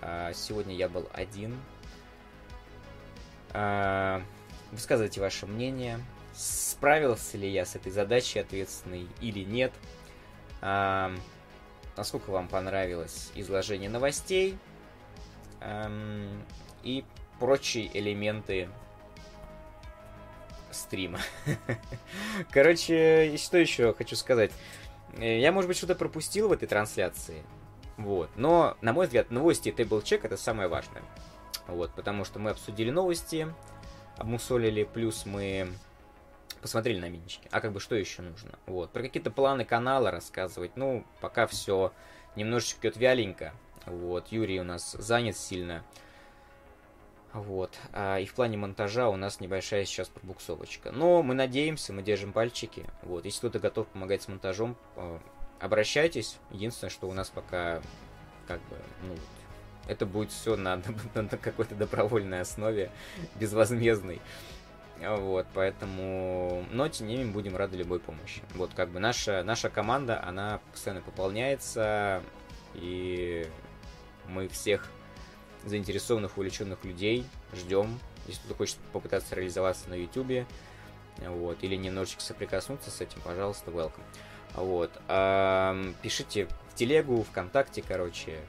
S1: А, сегодня я был один. А, высказывайте ваше мнение справился ли я с этой задачей ответственной или нет. А, насколько вам понравилось изложение новостей а, и прочие элементы стрима. Короче, что еще хочу сказать. Я, может быть, что-то пропустил в этой трансляции. Вот. Но, на мой взгляд, новости и тейбл-чек это самое важное. Вот, потому что мы обсудили новости, обмусолили, плюс мы посмотрели на минички. А как бы что еще нужно? Вот. Про какие-то планы канала рассказывать, ну, пока все немножечко идет вяленько. Вот. Юрий у нас занят сильно. Вот. А, и в плане монтажа у нас небольшая сейчас пробуксовочка. Но мы надеемся, мы держим пальчики. Вот. Если кто-то готов помогать с монтажом, э, обращайтесь. Единственное, что у нас пока как бы, ну, это будет все на, на, на какой-то добровольной основе, безвозмездной. Вот, поэтому... Но, тем не менее, будем рады любой помощи. Вот, как бы наша, наша команда, она постоянно пополняется, и мы всех заинтересованных, увлеченных людей ждем. Если кто-то хочет попытаться реализоваться на YouTube, вот, или немножечко соприкоснуться с этим, пожалуйста, welcome. Вот. Пишите в телегу, ВКонтакте, короче.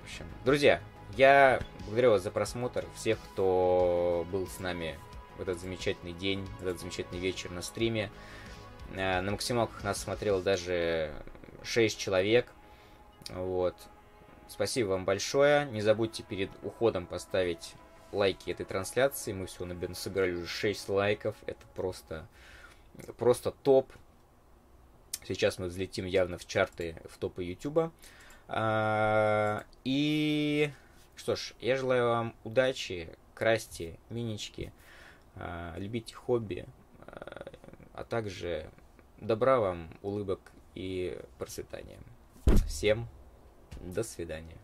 S1: В общем, друзья, я благодарю вас за просмотр. Всех, кто был с нами в этот замечательный день, в этот замечательный вечер на стриме. На максималках нас смотрело даже 6 человек. Вот. Спасибо вам большое. Не забудьте перед уходом поставить лайки этой трансляции. Мы всего собирали уже 6 лайков. Это просто, просто топ. Сейчас мы взлетим явно в чарты в топы Ютуба. А, и что ж, я желаю вам удачи, красьте минички, любите хобби, а, а также добра вам, улыбок и процветания. Всем до свидания.